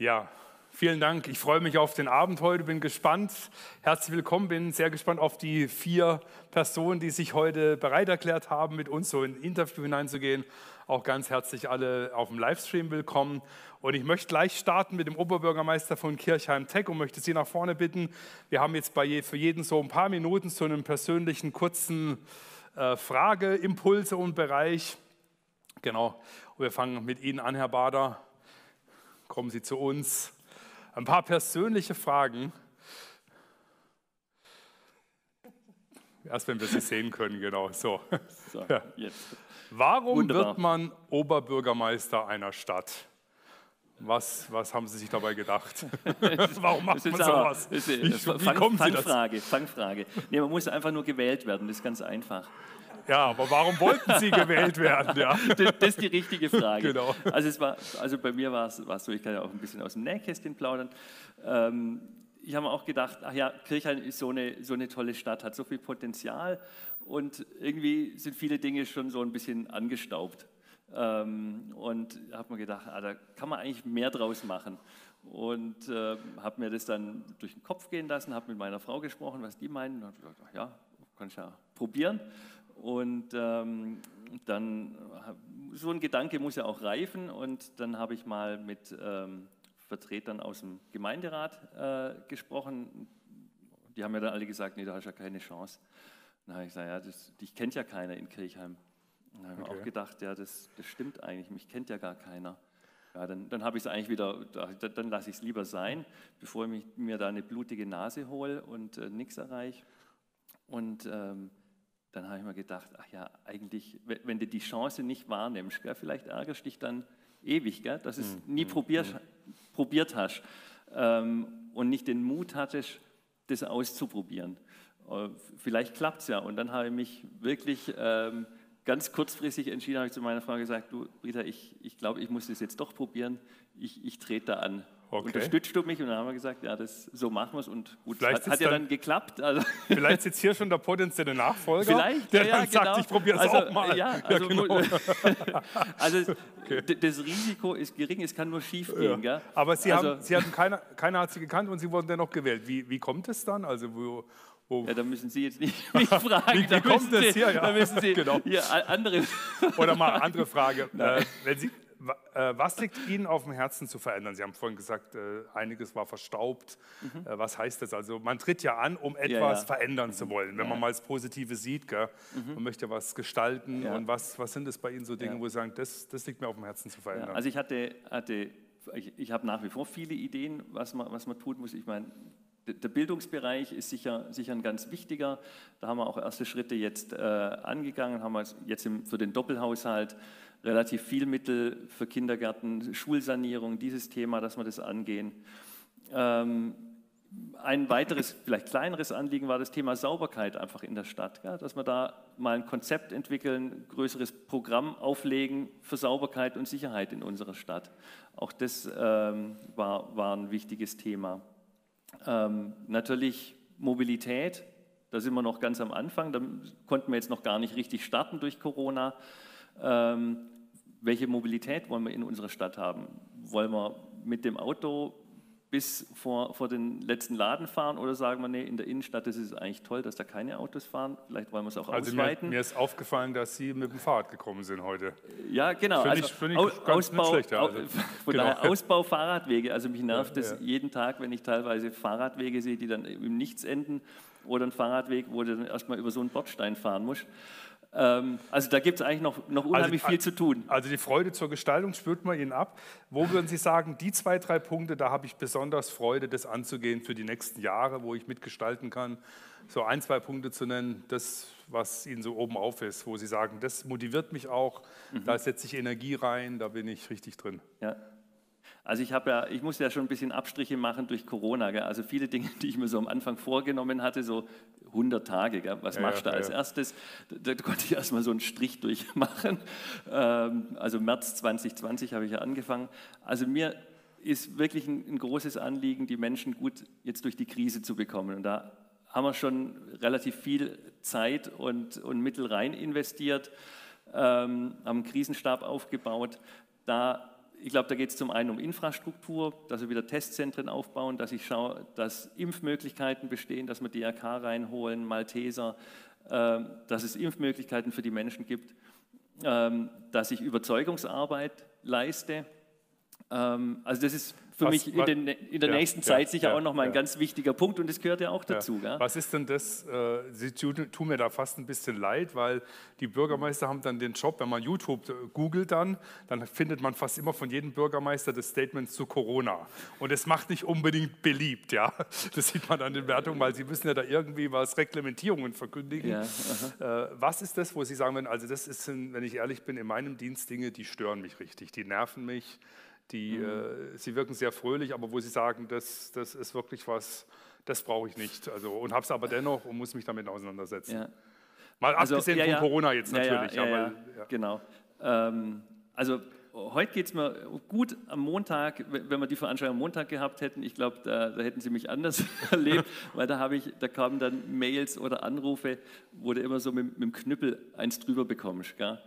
Ja, vielen Dank. Ich freue mich auf den Abend heute, bin gespannt. Herzlich willkommen, bin sehr gespannt auf die vier Personen, die sich heute bereit erklärt haben, mit uns so in ein Interview hineinzugehen. Auch ganz herzlich alle auf dem Livestream willkommen. Und ich möchte gleich starten mit dem Oberbürgermeister von Kirchheim Tech und möchte Sie nach vorne bitten. Wir haben jetzt bei für jeden so ein paar Minuten zu einem persönlichen kurzen äh, Frageimpulse und Bereich. Genau. Und wir fangen mit Ihnen an, Herr Bader kommen Sie zu uns. Ein paar persönliche Fragen. Erst wenn wir sie sehen können, genau. So. so ja. Warum Wunderbar. wird man Oberbürgermeister einer Stadt? Was, was haben Sie sich dabei gedacht? Warum macht man sowas? Wie, wie Fang, kommen Sie Fangfrage, Fangfrage. Nee, man muss einfach nur gewählt werden, das ist ganz einfach. Ja, aber warum wollten Sie gewählt werden? Ja. Das, das, ist die richtige Frage. Genau. Also, es war, also bei mir war es, war es so, ich kann ja auch ein bisschen aus dem Nähkästchen plaudern. Ähm, ich habe mir auch gedacht, ach ja, Kirchheim ist so eine, so eine tolle Stadt, hat so viel Potenzial und irgendwie sind viele Dinge schon so ein bisschen angestaubt. Ähm, und habe mir gedacht, ah, da kann man eigentlich mehr draus machen. Und äh, habe mir das dann durch den Kopf gehen lassen, habe mit meiner Frau gesprochen, was die meinen. Und habe gesagt, ach ja, kann ich ja probieren. Und ähm, dann, so ein Gedanke muss ja auch reifen. Und dann habe ich mal mit ähm, Vertretern aus dem Gemeinderat äh, gesprochen. Die haben mir dann alle gesagt, nee, da hast du ja keine Chance. Dann habe ich gesagt, ja, das, dich kennt ja keiner in Kirchheim. Dann habe ich okay. mir auch gedacht, ja, das, das stimmt eigentlich, mich kennt ja gar keiner. Ja, dann, dann habe ich es eigentlich wieder, dann lasse ich es lieber sein, bevor ich mich, mir da eine blutige Nase hole und äh, nichts erreiche. Und ähm, dann habe ich mir gedacht, ach ja, eigentlich, wenn du die Chance nicht wahrnimmst, gell, vielleicht ärgerst du dich dann ewig, gell, dass du es mhm. nie mhm. probiert, mhm. probiert hast ähm, und nicht den Mut hattest, das auszuprobieren. Äh, vielleicht klappt es ja. Und dann habe ich mich wirklich ähm, ganz kurzfristig entschieden, habe ich zu meiner Frau gesagt, du Rita, ich, ich glaube, ich muss das jetzt doch probieren, ich, ich trete da an. Okay. Unterstützt du mich? Und dann haben wir gesagt, ja, das, so machen wir es. Und gut, vielleicht hat, hat ja dann, dann geklappt. Also vielleicht sitzt hier schon der potenzielle Nachfolger, Vielleicht, der ja, dann ja, sagt, genau. ich probiere es also, auch mal. Ja, also, genau. also okay. das Risiko ist gering, es kann nur schief gehen. Gell? Aber Sie also, haben, Sie hatten keiner, keiner hat Sie gekannt und Sie wurden dennoch gewählt. Wie, wie kommt es dann? Also wo, Oh. Ja, da müssen Sie jetzt nicht mich fragen. wie, wie kommt das hier? Ja. Da müssen Sie genau. hier andere. Oder mal andere Frage. Äh, wenn Sie, was liegt Ihnen auf dem Herzen zu verändern? Sie haben vorhin gesagt, äh, einiges war verstaubt. Mhm. Äh, was heißt das? Also man tritt ja an, um etwas ja, ja. verändern zu wollen, wenn ja. man mal das Positive sieht. Mhm. Man möchte was gestalten. Und was, was sind es bei Ihnen so Dinge, wo Sie sagen, das, das liegt mir auf dem Herzen zu verändern? Also ich hatte, hatte ich, ich habe nach wie vor viele Ideen, was man, was man tun muss. Ich meine, der Bildungsbereich ist sicher, sicher ein ganz wichtiger. Da haben wir auch erste Schritte jetzt äh, angegangen, haben wir jetzt im, für den Doppelhaushalt relativ viel Mittel für Kindergärten, Schulsanierung, dieses Thema, dass wir das angehen. Ähm, ein weiteres, vielleicht kleineres Anliegen war das Thema Sauberkeit einfach in der Stadt, ja, dass wir da mal ein Konzept entwickeln, größeres Programm auflegen für Sauberkeit und Sicherheit in unserer Stadt. Auch das ähm, war, war ein wichtiges Thema. Ähm, natürlich Mobilität, da sind wir noch ganz am Anfang, da konnten wir jetzt noch gar nicht richtig starten durch Corona. Ähm, welche Mobilität wollen wir in unserer Stadt haben? Wollen wir mit dem Auto bis vor, vor den letzten Laden fahren oder sagen wir, nee, in der Innenstadt ist es eigentlich toll, dass da keine Autos fahren. Vielleicht wollen wir es auch also ausweiten. Mir, mir, ist aufgefallen, dass Sie mit dem Fahrrad gekommen sind heute. Ja, genau. Finde also ich, find ich ganz Ausbau, schlecht. Ja, also. Von genau. daher Ausbau Fahrradwege. Also mich nervt ja, das ja. jeden Tag, wenn ich teilweise Fahrradwege sehe, die dann im Nichts enden oder ein Fahrradweg, wo du dann erstmal über so einen Bordstein fahren musst. Ähm, also da gibt es eigentlich noch, noch unheimlich also, viel zu tun. Also die Freude zur Gestaltung spürt man Ihnen ab. Wo würden Sie sagen, die zwei, drei Punkte, da habe ich besonders Freude, das anzugehen für die nächsten Jahre, wo ich mitgestalten kann? So ein, zwei Punkte zu nennen, das, was Ihnen so oben auf ist, wo Sie sagen, das motiviert mich auch, mhm. da setze ich Energie rein, da bin ich richtig drin. Ja. Also ich, ja, ich musste ja schon ein bisschen Abstriche machen durch Corona. Gell? Also viele Dinge, die ich mir so am Anfang vorgenommen hatte, so 100 Tage, gell? was ja, machst du ja, als ja. erstes? Da, da, konnte ich erstmal so einen Strich durchmachen. Ähm, also März 2020 habe ich ja angefangen. Also mir ist wirklich ein, ein großes Anliegen, die Menschen gut jetzt durch die Krise zu bekommen. Und da haben wir schon relativ viel Zeit und, und Mittel rein investiert, ähm, haben einen Krisenstab aufgebaut. Da ich glaube, da geht es zum einen um Infrastruktur, dass wir wieder Testzentren aufbauen, dass ich schaue, dass Impfmöglichkeiten bestehen, dass wir DRK reinholen, Malteser, äh, dass es Impfmöglichkeiten für die Menschen gibt, äh, dass ich Überzeugungsarbeit leiste. Ähm, also das ist für was, mich in, den, in der ja, nächsten Zeit ja, sicher ja, auch nochmal ein ganz wichtiger Punkt und das gehört ja auch dazu. Was ist denn das? Äh, Sie tun mir da fast ein bisschen leid, weil die Bürgermeister haben dann den Job, wenn man YouTube googelt dann, dann findet man fast immer von jedem Bürgermeister das Statement zu Corona. Und das macht nicht unbedingt beliebt, ja. Das sieht man an den Wertungen, weil Sie müssen ja da irgendwie was Reglementierungen verkündigen. Äh, was ist das, wo Sie sagen, also das ist, wenn ich ehrlich bin, in meinem Dienst Dinge, die stören mich richtig, die nerven mich die, mhm. äh, sie wirken sehr fröhlich, aber wo sie sagen, das, das ist wirklich was, das brauche ich nicht. Also, und habe es aber dennoch und muss mich damit auseinandersetzen. Ja. Mal also, abgesehen ja, von ja. Corona jetzt natürlich. Ja, aber, Genau. Ähm, also heute geht es mir gut am Montag, wenn wir die Veranstaltung am Montag gehabt hätten, ich glaube, da, da, hätten sie mich anders erlebt, weil da, ich, da kamen dann Mails oder Anrufe, wo du immer so mit, mit dem Knüppel eins drüber bekommst. Gell?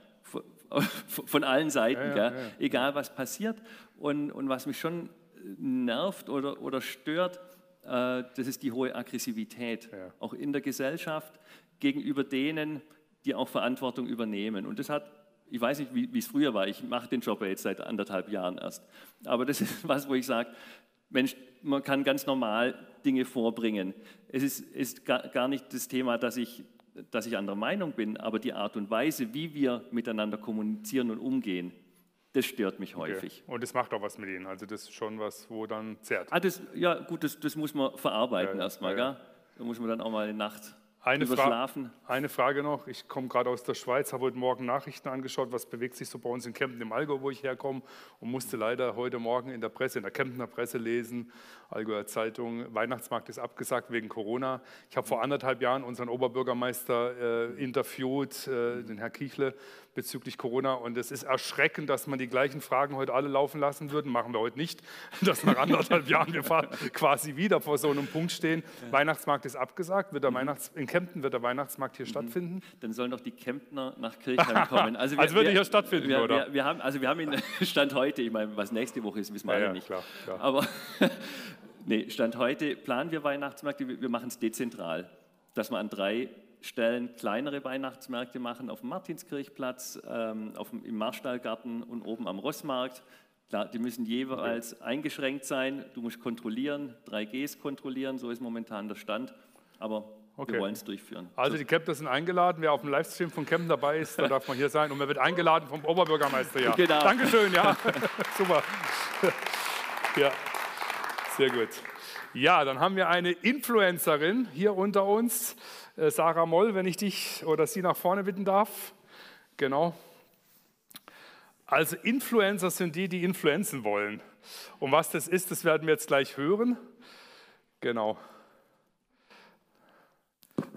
von allen Seiten, ja, ja, ja, egal was passiert. Und, und was mich schon nervt oder, oder stört, äh, das ist die hohe Aggressivität, auch in der Gesellschaft gegenüber denen, die auch Verantwortung übernehmen. Und das hat, ich weiß nicht, wie es früher war, ich mache den Job ja jetzt seit anderthalb Jahren erst, aber das ist was, wo ich sage, Mensch, man kann ganz normal Dinge vorbringen. Es ist, ist gar, gar nicht das Thema, dass ich dass ich anderer Meinung bin, aber die Art und Weise, wie wir miteinander kommunizieren und umgehen, das stört mich häufig. Okay. Und das macht auch was mit Ihnen. Also das ist schon was, wo dann zerrt. Ah, das, ja, gut, das, das muss man verarbeiten ja, erstmal. Ja, ja. Da muss man dann auch mal eine Nacht eine, Fra eine Frage noch. Ich komme gerade aus der Schweiz, habe heute Morgen Nachrichten angeschaut, was bewegt sich so bei uns in Kempten im Allgäu, wo ich herkomme, und musste leider heute Morgen in der Presse, in der Kemptener Presse lesen, Allgäuer Zeitung, Weihnachtsmarkt ist abgesagt wegen Corona. Ich habe vor anderthalb Jahren unseren Oberbürgermeister äh, interviewt, äh, den Herr Kichle, bezüglich Corona. Und es ist erschreckend, dass man die gleichen Fragen heute alle laufen lassen würde. Machen wir heute nicht, dass nach anderthalb Jahren wir quasi wieder vor so einem Punkt stehen. Ja. Weihnachtsmarkt ist abgesagt. Wird der mhm. Weihnachts in Kempten wird der Weihnachtsmarkt hier mhm. stattfinden? Dann sollen doch die Kemptner nach Kirchheim kommen. Also, wir, also würde hier stattfinden, wir, oder? Wir, wir, haben, also wir haben ihn Stand heute, ich meine, was nächste Woche ist, wissen wir ja, alle ja, nicht. Klar, klar. Aber nee, Stand heute planen wir Weihnachtsmärkte, wir machen es dezentral, dass man an drei Stellen kleinere Weihnachtsmärkte machen, auf dem Martinskirchplatz, ähm, auf dem, im Marstallgarten und oben am Rossmarkt. Klar, die müssen jeweils okay. eingeschränkt sein. Du musst kontrollieren, 3Gs kontrollieren, so ist momentan der Stand. Aber okay. wir wollen es durchführen. Also die Kempter sind eingeladen. Wer auf dem Livestream von Kempten dabei ist, da darf man hier sein. Und man wird eingeladen vom Oberbürgermeister. Ja. Genau. Dankeschön, ja. Super. ja, sehr gut. Ja, dann haben wir eine Influencerin hier unter uns. Äh, Sarah Moll, wenn ich dich oder Sie nach vorne bitten darf. Genau. Also Influencer sind die, die influenzen wollen. Und was das ist, das werden wir jetzt gleich hören. Genau.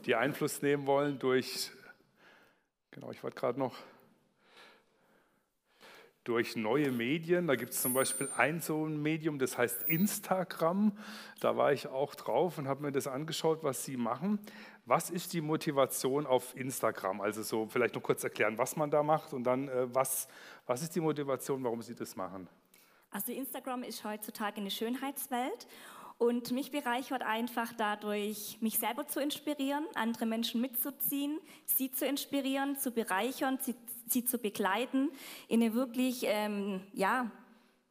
Die Einfluss nehmen wollen durch, genau, ich wollte gerade noch durch neue Medien. Da gibt es zum Beispiel ein so ein Medium, das heißt Instagram. Da war ich auch drauf und habe mir das angeschaut, was sie machen. Was ist die Motivation auf Instagram? Also so vielleicht noch kurz erklären, was man da macht und dann äh, was, was ist die Motivation, warum Sie das machen? Also Instagram ist heutzutage eine Schönheitswelt und mich bereichert einfach dadurch, mich selber zu inspirieren, andere Menschen mitzuziehen, sie zu inspirieren, zu bereichern, sie, sie zu begleiten, ihnen wirklich ähm, ja,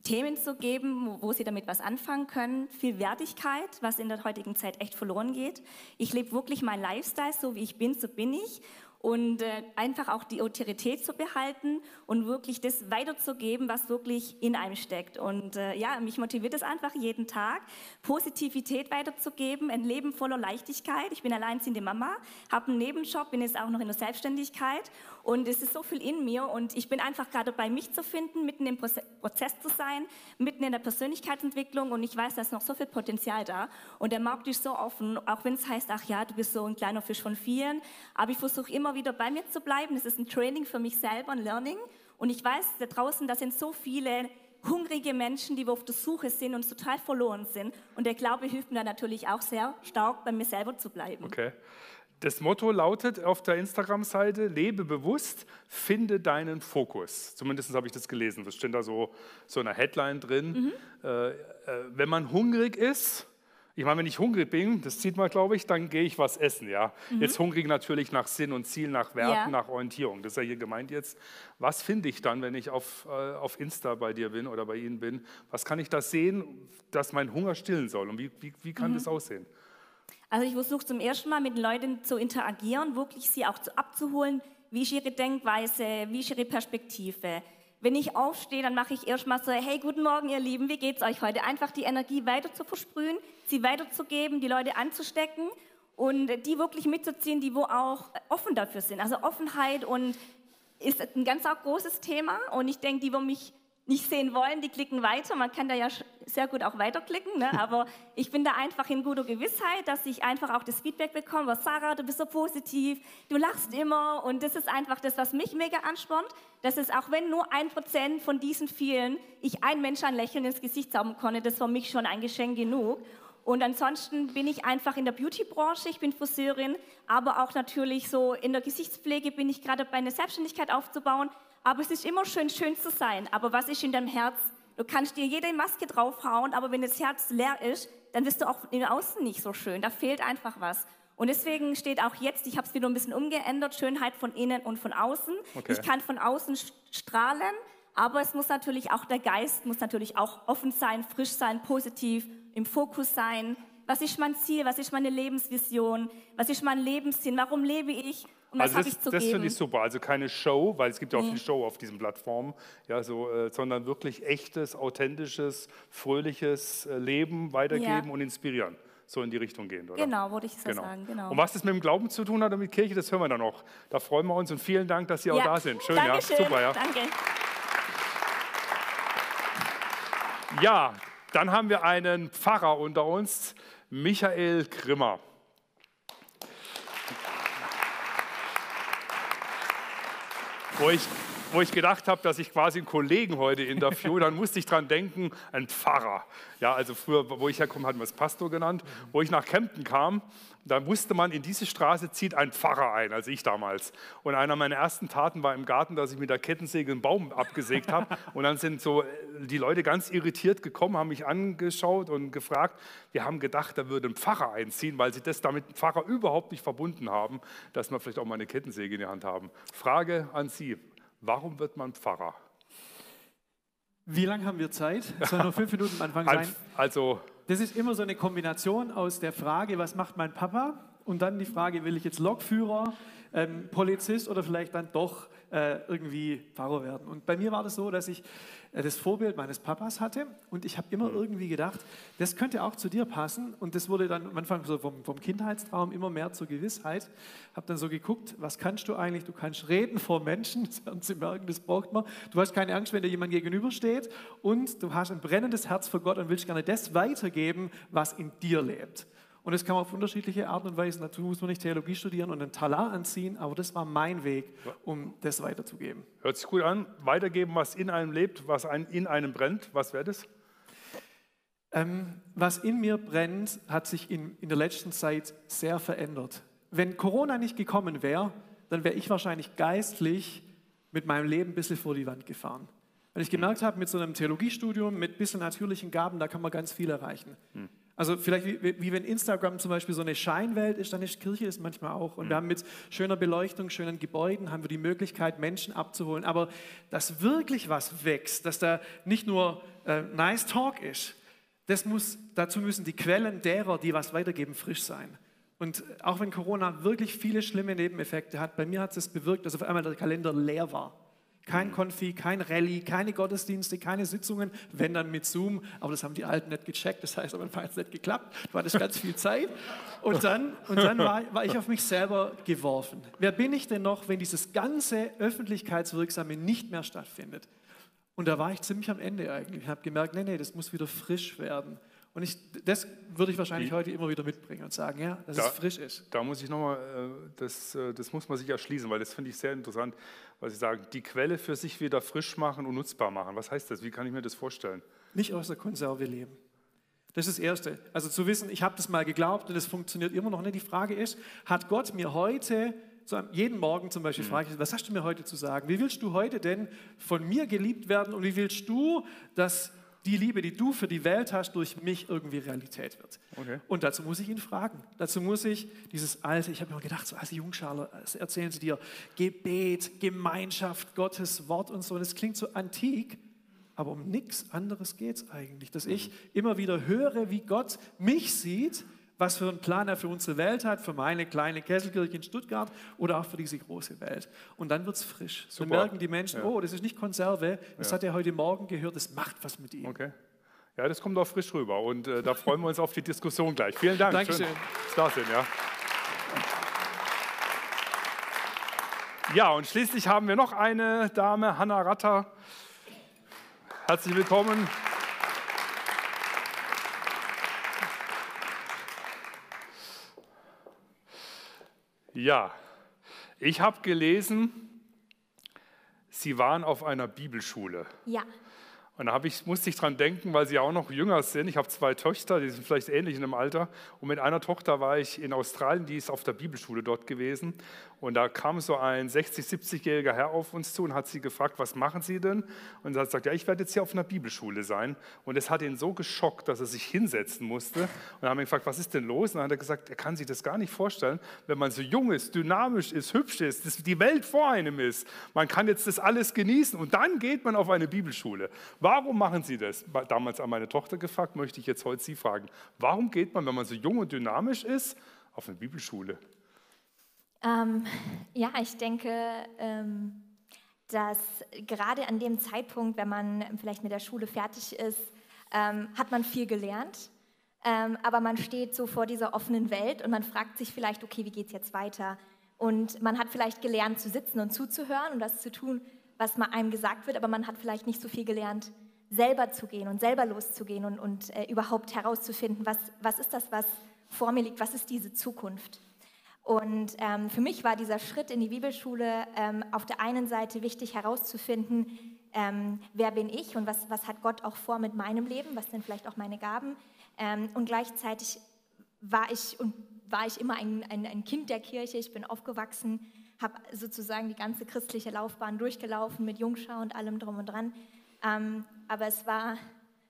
Themen zu geben, wo sie damit was anfangen können. Viel Wertigkeit, was in der heutigen Zeit echt verloren geht. Ich lebe wirklich mein Lifestyle, so wie ich bin, so bin ich und äh, einfach auch die Autorität zu behalten und wirklich das weiterzugeben, was wirklich in einem steckt. Und äh, ja, mich motiviert es einfach jeden Tag, Positivität weiterzugeben, ein Leben voller Leichtigkeit. Ich bin alleinziehende Mama, habe einen Nebenjob, bin jetzt auch noch in der Selbstständigkeit und es ist so viel in mir und ich bin einfach gerade dabei, mich zu finden, mitten im Prozess zu sein, mitten in der Persönlichkeitsentwicklung und ich weiß, da ist noch so viel Potenzial da und der Markt ist so offen, auch wenn es heißt, ach ja, du bist so ein kleiner Fisch von vielen, aber ich versuche immer wieder bei mir zu bleiben. Es ist ein Training für mich selber, ein Learning. Und ich weiß, da draußen, da sind so viele hungrige Menschen, die auf der Suche sind und total verloren sind. Und der Glaube hilft mir natürlich auch sehr stark, bei mir selber zu bleiben. Okay. Das Motto lautet auf der Instagram-Seite, lebe bewusst, finde deinen Fokus. Zumindest habe ich das gelesen. Das steht da so, so eine Headline drin. Mhm. Äh, äh, wenn man hungrig ist, ich meine, wenn ich hungrig bin, das sieht man, glaube ich, dann gehe ich was essen. Ja? Mhm. Jetzt hungrig natürlich nach Sinn und Ziel, nach Werten, ja. nach Orientierung. Das ist ja hier gemeint jetzt. Was finde ich dann, wenn ich auf, äh, auf Insta bei dir bin oder bei Ihnen bin? Was kann ich da sehen, dass mein Hunger stillen soll? Und wie, wie, wie kann mhm. das aussehen? Also ich versuche zum ersten Mal mit Leuten zu interagieren, wirklich sie auch abzuholen. Wie ist ihre Denkweise? Wie ist ihre Perspektive? Wenn ich aufstehe, dann mache ich erstmal so, hey, guten Morgen, ihr Lieben, wie geht's euch heute? Einfach die Energie weiter zu versprühen, sie weiterzugeben, die Leute anzustecken und die wirklich mitzuziehen, die wo auch offen dafür sind. Also Offenheit und ist ein ganz großes Thema und ich denke, die, wo mich nicht sehen wollen, die klicken weiter. Man kann da ja sehr gut auch weiterklicken, ne? aber ich bin da einfach in guter Gewissheit, dass ich einfach auch das Feedback bekomme, was Sarah, du bist so positiv, du lachst immer und das ist einfach das, was mich mega anspornt, dass es auch wenn nur ein Prozent von diesen vielen ich ein Mensch ein Lächeln ins Gesicht zaubern konnte, das war mich schon ein Geschenk genug. Und ansonsten bin ich einfach in der Beauty-Branche, ich bin Friseurin, aber auch natürlich so in der Gesichtspflege bin ich gerade bei einer Selbstständigkeit aufzubauen. Aber es ist immer schön, schön zu sein. Aber was ist in deinem Herz? Du kannst dir jede Maske draufhauen, aber wenn das Herz leer ist, dann bist du auch im Außen nicht so schön. Da fehlt einfach was. Und deswegen steht auch jetzt, ich habe es wieder ein bisschen umgeändert, Schönheit von innen und von außen. Okay. Ich kann von außen strahlen, aber es muss natürlich auch, der Geist muss natürlich auch offen sein, frisch sein, positiv, im Fokus sein. Was ist mein Ziel? Was ist meine Lebensvision? Was ist mein Lebenssinn? Warum lebe ich? Um also das, das, das finde ich super. Also keine Show, weil es gibt ja auch nee. viel Show auf diesen Plattformen, ja, so, äh, sondern wirklich echtes, authentisches, fröhliches äh, Leben weitergeben ja. und inspirieren. So in die Richtung gehen, oder? Genau, würde ich so genau. sagen. Genau. Und was das mit dem Glauben zu tun hat und mit Kirche, das hören wir dann noch. Da freuen wir uns und vielen Dank, dass Sie ja. auch da sind. Schön, Dankeschön. ja. Super, ja. Danke. Ja, dann haben wir einen Pfarrer unter uns, Michael Grimmer. Wo ich, wo ich gedacht habe, dass ich quasi einen Kollegen heute interview, dann musste ich dran denken, ein Pfarrer. Ja, also früher, wo ich herkomme, hatten wir es Pastor genannt. Wo ich nach Kempten kam, da wusste man, in diese Straße zieht ein Pfarrer ein, also ich damals. Und einer meiner ersten Taten war im Garten, dass ich mit der Kettensäge einen Baum abgesägt habe. Und dann sind so die Leute ganz irritiert gekommen, haben mich angeschaut und gefragt, wir haben gedacht, da würde ein Pfarrer einziehen, weil sie das damit Pfarrer überhaupt nicht verbunden haben, dass wir vielleicht auch mal eine Kettensäge in die Hand haben. Frage an Sie, warum wird man Pfarrer? Wie lange haben wir Zeit? Es soll nur fünf Minuten am Anfang sein. Also, das ist immer so eine Kombination aus der Frage, was macht mein Papa? Und dann die Frage, will ich jetzt Lokführer, ähm, Polizist oder vielleicht dann doch äh, irgendwie Pfarrer werden. Und bei mir war das so, dass ich äh, das Vorbild meines Papas hatte und ich habe immer mhm. irgendwie gedacht, das könnte auch zu dir passen und das wurde dann am Anfang so vom, vom Kindheitstraum immer mehr zur Gewissheit. Habe dann so geguckt, was kannst du eigentlich? Du kannst reden vor Menschen, das werden sie merken, das braucht man. Du hast keine Angst, wenn dir jemand gegenübersteht und du hast ein brennendes Herz für Gott und willst gerne das weitergeben, was in dir lebt. Und das kann man auf unterschiedliche Arten und Weisen. Dazu muss man nicht Theologie studieren und einen Talar anziehen, aber das war mein Weg, um das weiterzugeben. Hört sich gut an. Weitergeben, was in einem lebt, was in einem brennt. Was wäre das? Ähm, was in mir brennt, hat sich in, in der letzten Zeit sehr verändert. Wenn Corona nicht gekommen wäre, dann wäre ich wahrscheinlich geistlich mit meinem Leben ein bisschen vor die Wand gefahren. Weil ich gemerkt habe, mit so einem Theologiestudium, mit ein bisschen natürlichen Gaben, da kann man ganz viel erreichen. Hm. Also vielleicht wie, wie, wenn Instagram zum Beispiel so eine Scheinwelt ist, dann ist Kirche es manchmal auch. Und wir haben mit schöner Beleuchtung, schönen Gebäuden, haben wir die Möglichkeit, Menschen abzuholen. Aber dass wirklich was wächst, dass da nicht nur äh, nice Talk ist, das muss, dazu müssen die Quellen derer, die was weitergeben, frisch sein. Und auch wenn Corona wirklich viele schlimme Nebeneffekte hat, bei mir hat es bewirkt, dass auf einmal der Kalender leer war. Kein Konfi, kein Rallye, keine Gottesdienste, keine Sitzungen, wenn dann mit Zoom. Aber das haben die Alten nicht gecheckt. Das heißt, aber hat es nicht geklappt. Du hattest ganz viel Zeit. Und dann, und dann war, war, ich auf mich selber geworfen. Wer bin ich denn noch, wenn dieses ganze Öffentlichkeitswirksame nicht mehr stattfindet? Und da war ich ziemlich am Ende eigentlich. Ich habe gemerkt, nee, nee, das muss wieder frisch werden. Und ich, das würde ich wahrscheinlich heute immer wieder mitbringen und sagen, ja, dass da, es frisch ist. Da muss ich nochmal, äh, das, äh, das muss man sich erschließen, weil das finde ich sehr interessant, weil Sie sagen, die Quelle für sich wieder frisch machen und nutzbar machen. Was heißt das? Wie kann ich mir das vorstellen? Nicht aus der Konserve leben. Das ist das Erste. Also zu wissen, ich habe das mal geglaubt und es funktioniert immer noch nicht. Die Frage ist, hat Gott mir heute, so jeden Morgen zum Beispiel, mhm. frage ich, was hast du mir heute zu sagen? Wie willst du heute denn von mir geliebt werden und wie willst du, dass die Liebe, die du für die Welt hast, durch mich irgendwie Realität wird. Okay. Und dazu muss ich ihn fragen. Dazu muss ich dieses alte, ich habe mir gedacht, so als Jungschale erzählen sie dir Gebet, Gemeinschaft, Gottes Wort und so. Und es klingt so antik, aber um nichts anderes geht es eigentlich. Dass ich mhm. immer wieder höre, wie Gott mich sieht was für einen Plan er für unsere Welt hat, für meine kleine Kesselkirche in Stuttgart oder auch für diese große Welt. Und dann wird es frisch. Super. Dann merken die Menschen, ja. oh, das ist nicht Konserve, das ja. hat er heute Morgen gehört, das macht was mit ihm. Okay. Ja, das kommt auch frisch rüber und äh, da freuen wir uns auf die Diskussion gleich. Vielen Dank. Dankeschön. Schön, da sind, ja. Ja, und schließlich haben wir noch eine Dame, Hanna Ratter. Herzlich willkommen. Ja, ich habe gelesen, Sie waren auf einer Bibelschule. Ja. Und da ich, musste ich dran denken, weil sie auch noch jünger sind. Ich habe zwei Töchter, die sind vielleicht ähnlich in dem Alter. Und mit einer Tochter war ich in Australien, die ist auf der Bibelschule dort gewesen. Und da kam so ein 60-, 70-jähriger Herr auf uns zu und hat sie gefragt, was machen Sie denn? Und er hat gesagt, ja, ich werde jetzt hier auf einer Bibelschule sein. Und es hat ihn so geschockt, dass er sich hinsetzen musste. Und dann haben wir gefragt, was ist denn los? Und dann hat er gesagt, er kann sich das gar nicht vorstellen, wenn man so jung ist, dynamisch ist, hübsch ist, dass die Welt vor einem ist. Man kann jetzt das alles genießen und dann geht man auf eine Bibelschule. Warum machen Sie das? Damals an meine Tochter gefragt, möchte ich jetzt heute Sie fragen. Warum geht man, wenn man so jung und dynamisch ist, auf eine Bibelschule? Ähm, ja, ich denke, ähm, dass gerade an dem Zeitpunkt, wenn man vielleicht mit der Schule fertig ist, ähm, hat man viel gelernt. Ähm, aber man steht so vor dieser offenen Welt und man fragt sich vielleicht, okay, wie geht es jetzt weiter? Und man hat vielleicht gelernt zu sitzen und zuzuhören und das zu tun, was mal einem gesagt wird, aber man hat vielleicht nicht so viel gelernt, selber zu gehen und selber loszugehen und, und äh, überhaupt herauszufinden, was, was ist das, was vor mir liegt, was ist diese Zukunft. Und ähm, für mich war dieser Schritt in die Bibelschule ähm, auf der einen Seite wichtig herauszufinden, ähm, wer bin ich und was, was hat Gott auch vor mit meinem Leben, was sind vielleicht auch meine Gaben. Ähm, und gleichzeitig war ich und war ich immer ein, ein, ein Kind der Kirche. Ich bin aufgewachsen, habe sozusagen die ganze christliche Laufbahn durchgelaufen mit Jungschau und allem drum und dran. Ähm, aber es war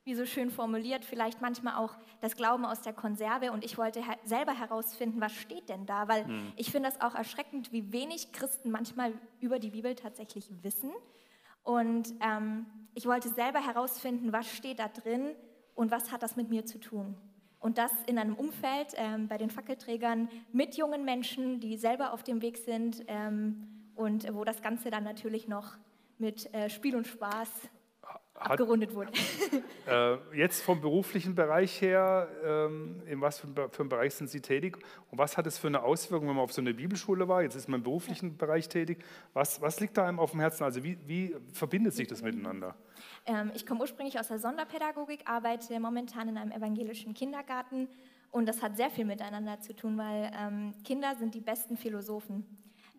wie so schön formuliert, vielleicht manchmal auch das Glauben aus der Konserve. Und ich wollte her selber herausfinden, was steht denn da? Weil mhm. ich finde das auch erschreckend, wie wenig Christen manchmal über die Bibel tatsächlich wissen. Und ähm, ich wollte selber herausfinden, was steht da drin und was hat das mit mir zu tun. Und das in einem Umfeld ähm, bei den Fackelträgern mit jungen Menschen, die selber auf dem Weg sind ähm, und wo das Ganze dann natürlich noch mit äh, Spiel und Spaß abgerundet wurde. Äh, jetzt vom beruflichen Bereich her, ähm, in was für, für einem Bereich sind Sie tätig und was hat es für eine Auswirkung, wenn man auf so einer Bibelschule war? Jetzt ist man im beruflichen ja. Bereich tätig. Was, was liegt da einem auf dem Herzen? Also wie, wie verbindet sich das miteinander? Ähm, ich komme ursprünglich aus der Sonderpädagogik, arbeite momentan in einem evangelischen Kindergarten und das hat sehr viel miteinander zu tun, weil ähm, Kinder sind die besten Philosophen.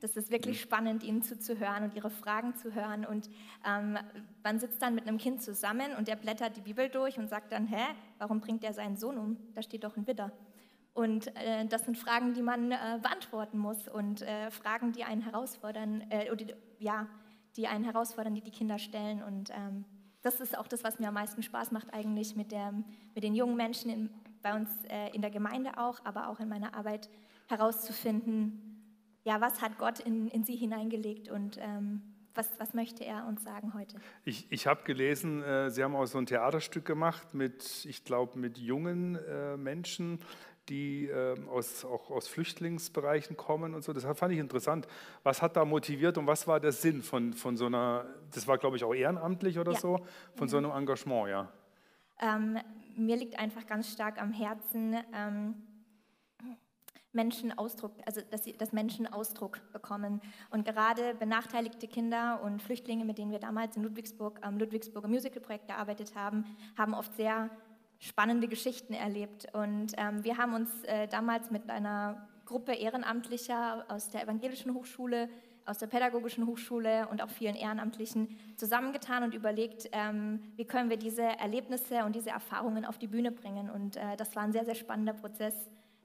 Das ist wirklich mhm. spannend, ihnen zuzuhören und ihre Fragen zu hören. Und ähm, man sitzt dann mit einem Kind zusammen und der blättert die Bibel durch und sagt dann, hä, warum bringt er seinen Sohn um? Da steht doch ein Widder. Und äh, das sind Fragen, die man äh, beantworten muss und äh, Fragen, die einen herausfordern, äh, oder ja, die einen herausfordern, die die Kinder stellen. Und ähm, das ist auch das, was mir am meisten Spaß macht eigentlich mit, der, mit den jungen Menschen in, bei uns äh, in der Gemeinde auch, aber auch in meiner Arbeit herauszufinden, ja, was hat Gott in, in sie hineingelegt und ähm, was, was, möchte er uns sagen heute? Ich, ich habe gelesen, äh, Sie haben auch so ein Theaterstück gemacht mit, ich glaube, mit jungen äh, Menschen, die äh, aus, auch aus Flüchtlingsbereichen kommen und so. Das fand ich interessant. Was hat da motiviert und was war der Sinn von, von so einer, das war, glaube ich, auch ehrenamtlich oder ja. so, von mhm. so einem Engagement, ja? Ähm, mir liegt einfach ganz stark am Herzen, ähm, Menschen Ausdruck, also dass, sie, dass Menschen Ausdruck bekommen. Und gerade benachteiligte Kinder und Flüchtlinge, mit denen wir damals in Ludwigsburg am Ludwigsburger Musical-Projekt gearbeitet haben, haben oft sehr spannende Geschichten erlebt. Und ähm, wir haben uns äh, damals mit einer Gruppe Ehrenamtlicher aus der Evangelischen Hochschule aus der Pädagogischen Hochschule und auch vielen Ehrenamtlichen zusammengetan und überlegt, ähm, wie können wir diese Erlebnisse und diese Erfahrungen auf die Bühne bringen. Und äh, das war ein sehr, sehr spannender Prozess,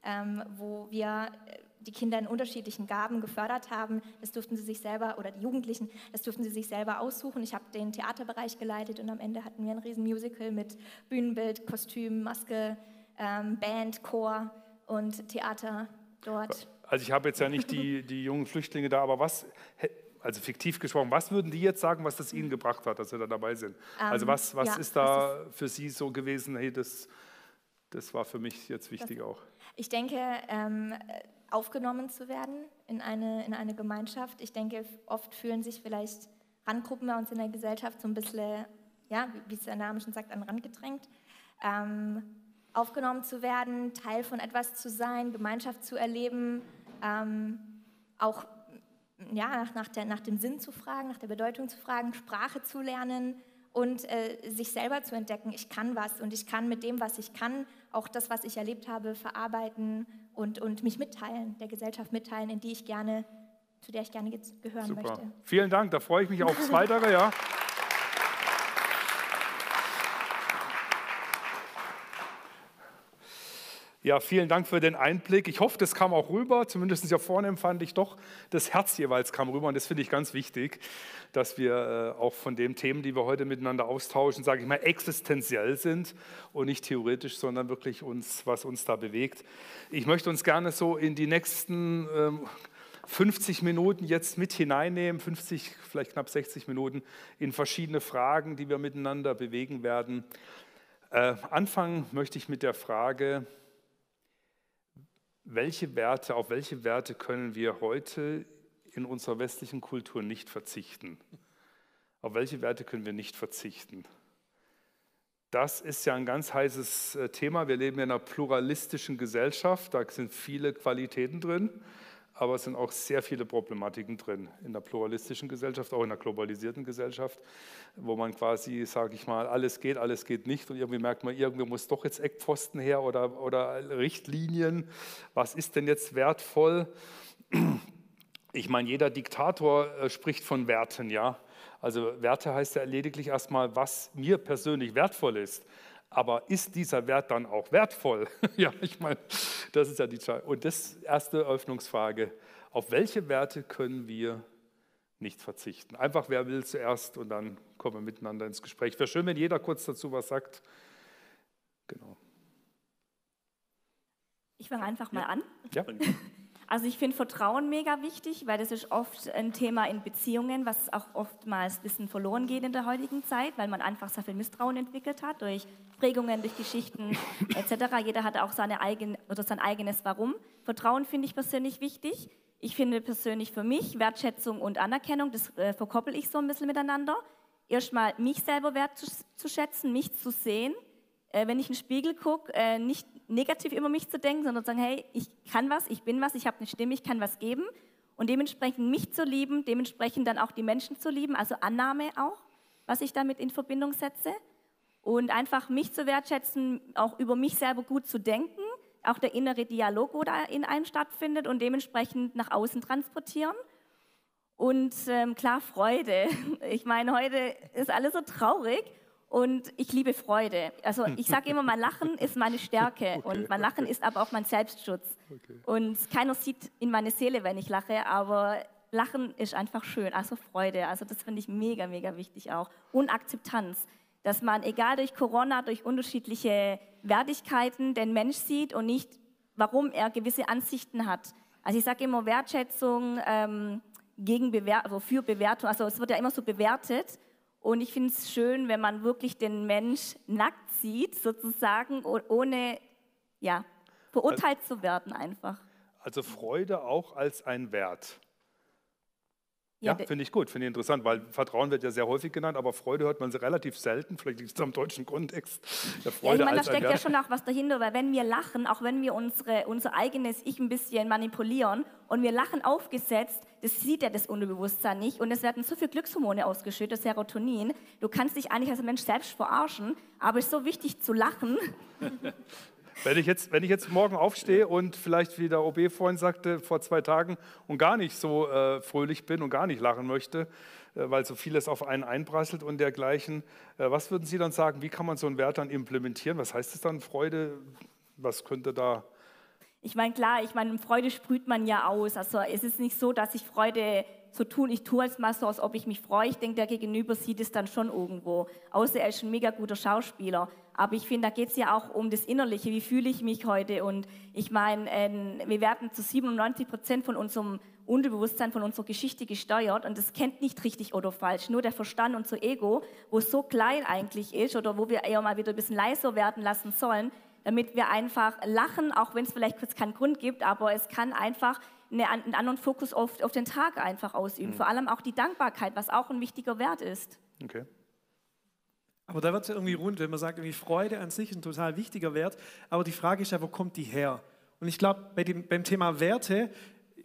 ähm, wo wir äh, die Kinder in unterschiedlichen Gaben gefördert haben. Das durften sie sich selber, oder die Jugendlichen, das durften sie sich selber aussuchen. Ich habe den Theaterbereich geleitet und am Ende hatten wir ein riesen Musical mit Bühnenbild, Kostüm, Maske, ähm, Band, Chor und Theater dort. Also ich habe jetzt ja nicht die, die jungen Flüchtlinge da, aber was, also fiktiv gesprochen, was würden die jetzt sagen, was das ihnen gebracht hat, dass sie da dabei sind? Also ähm, also was, was ja, ist da ist für sie so gewesen, hey, das, das war für mich jetzt wichtig auch? Ich denke, ähm, aufgenommen zu werden in eine, in eine Gemeinschaft. Ich denke, oft fühlen sich vielleicht Randgruppen bei uns in der Gesellschaft so ein bisschen, ja, wie es der Name schon sagt, an den Rand gedrängt. Ähm, aufgenommen zu werden, Teil von etwas zu sein, Gemeinschaft zu erleben, ähm, auch ja, nach, nach, der, nach, dem Sinn zu fragen, nach der Bedeutung zu fragen, Sprache zu lernen und äh, sich selber zu entdecken, ich kann was und ich kann mit dem, was ich kann, auch das, was ich erlebt habe, verarbeiten und, und mich mitteilen, der Gesellschaft mitteilen, in die ich gerne, zu der ich gerne gehören Super. möchte. Vielen Dank, da freue ich mich aufs Weitere, ja. Ja, vielen Dank für den Einblick. Ich hoffe, das kam auch rüber. Zumindest hier vorne empfand ich doch, das Herz jeweils kam rüber. Und das finde ich ganz wichtig, dass wir äh, auch von den Themen, die wir heute miteinander austauschen, sage ich mal, existenziell sind und nicht theoretisch, sondern wirklich uns, was uns da bewegt. Ich möchte uns gerne so in die nächsten 50 ähm, Minuten jetzt mit hineinnehmen, 50, vielleicht knapp 60 Minuten, in verschiedene Fragen, die wir miteinander bewegen werden. Äh, anfangen möchte ich mit der Frage, welche Werte, auf welche Werte können wir heute in unserer westlichen Kultur nicht verzichten? Auf welche Werte können wir nicht verzichten? Das ist ja ein ganz heißes äh, Thema. Wir leben in einer pluralistischen Gesellschaft, da sind viele Qualitäten drin aber es sind auch sehr viele Problematiken drin in der pluralistischen Gesellschaft, auch in der globalisierten Gesellschaft, wo man quasi, sage ich mal, alles geht, alles geht nicht und irgendwie merkt man, irgendwie muss doch jetzt Eckpfosten her oder, oder Richtlinien. Was ist denn jetzt wertvoll? Ich meine, jeder Diktator äh, spricht von Werten, ja. Also Werte heißt ja lediglich erstmal, was mir persönlich wertvoll ist. Aber ist dieser Wert dann auch wertvoll? ja, ich meine, das ist ja die Frage. Und das erste Öffnungsfrage, auf welche Werte können wir nicht verzichten? Einfach, wer will zuerst und dann kommen wir miteinander ins Gespräch. Wäre schön, wenn jeder kurz dazu was sagt. Genau. Ich fange einfach mal an. Ja. Also ich finde Vertrauen mega wichtig, weil das ist oft ein Thema in Beziehungen, was auch oftmals ein bisschen verloren geht in der heutigen Zeit, weil man einfach sehr viel Misstrauen entwickelt hat durch Prägungen, durch Geschichten etc. Jeder hat auch seine eigene, oder sein eigenes Warum. Vertrauen finde ich persönlich wichtig. Ich finde persönlich für mich Wertschätzung und Anerkennung, das äh, verkoppel ich so ein bisschen miteinander. Erstmal mich selber wertzuschätzen, mich zu sehen. Äh, wenn ich in den Spiegel gucke, äh, nicht negativ über mich zu denken, sondern zu sagen, hey, ich kann was, ich bin was, ich habe eine Stimme, ich kann was geben. Und dementsprechend mich zu lieben, dementsprechend dann auch die Menschen zu lieben, also Annahme auch, was ich damit in Verbindung setze. Und einfach mich zu wertschätzen, auch über mich selber gut zu denken, auch der innere Dialog, wo da in einem stattfindet und dementsprechend nach außen transportieren. Und ähm, klar, Freude. Ich meine, heute ist alles so traurig und ich liebe Freude. Also ich sage immer, mein Lachen ist meine Stärke okay, und mein Lachen okay. ist aber auch mein Selbstschutz. Okay. Und keiner sieht in meine Seele, wenn ich lache, aber Lachen ist einfach schön, also Freude. Also das finde ich mega, mega wichtig auch. Und Akzeptanz, dass man, egal durch Corona, durch unterschiedliche Wertigkeiten, den Mensch sieht und nicht, warum er gewisse Ansichten hat. Also ich sage immer Wertschätzung ähm, gegen Bewer also für Bewertung. Also es wird ja immer so bewertet und ich finde es schön, wenn man wirklich den Mensch nackt sieht, sozusagen, ohne ja, verurteilt zu werden einfach. Also Freude auch als ein Wert. Ja, ja finde ich gut, finde ich interessant, weil Vertrauen wird ja sehr häufig genannt, aber Freude hört man relativ selten, vielleicht liegt es am deutschen Kontext. Der Freude ja, ich meine, da steckt ja schon auch was dahinter, weil wenn wir lachen, auch wenn wir unsere, unser eigenes Ich ein bisschen manipulieren und wir lachen aufgesetzt, das sieht ja das Unterbewusstsein nicht und es werden so viele Glückshormone ausgeschüttet, Serotonin. Du kannst dich eigentlich als Mensch selbst verarschen, aber es ist so wichtig zu lachen. Wenn ich jetzt, wenn ich jetzt morgen aufstehe und vielleicht, wie der OB vorhin sagte, vor zwei Tagen und gar nicht so äh, fröhlich bin und gar nicht lachen möchte, äh, weil so vieles auf einen einprasselt und dergleichen, äh, was würden Sie dann sagen, wie kann man so einen Wert dann implementieren? Was heißt es dann, Freude? Was könnte da ich meine, klar, ich meine, Freude sprüht man ja aus. Also es ist nicht so, dass ich Freude so tun, ich tue es mal so, als ob ich mich freue. Ich denke, der Gegenüber sieht es dann schon irgendwo. Außer er ist ein mega guter Schauspieler. Aber ich finde, da geht es ja auch um das Innerliche. Wie fühle ich mich heute? Und ich meine, äh, wir werden zu 97 Prozent von unserem Unterbewusstsein, von unserer Geschichte gesteuert. Und das kennt nicht richtig oder falsch. Nur der Verstand, unser Ego, wo es so klein eigentlich ist oder wo wir eher mal wieder ein bisschen leiser werden lassen sollen, damit wir einfach lachen, auch wenn es vielleicht kurz keinen Grund gibt, aber es kann einfach eine, einen anderen Fokus auf, auf den Tag einfach ausüben. Mhm. Vor allem auch die Dankbarkeit, was auch ein wichtiger Wert ist. Okay. Aber da wird es ja irgendwie rund, wenn man sagt, irgendwie Freude an sich ist ein total wichtiger Wert. Aber die Frage ist ja, wo kommt die her? Und ich glaube, bei beim Thema Werte,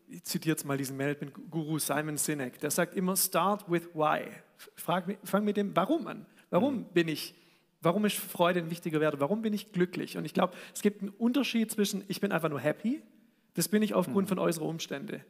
ich zitiere jetzt mal diesen Management-Guru Simon Sinek, der sagt immer, start with why. Frag, fang mit dem Warum an. Warum mhm. bin ich Warum ist Freude ein wichtiger Wert? Warum bin ich glücklich? Und ich glaube, es gibt einen Unterschied zwischen, ich bin einfach nur happy, das bin ich aufgrund mhm. von äußeren Umständen.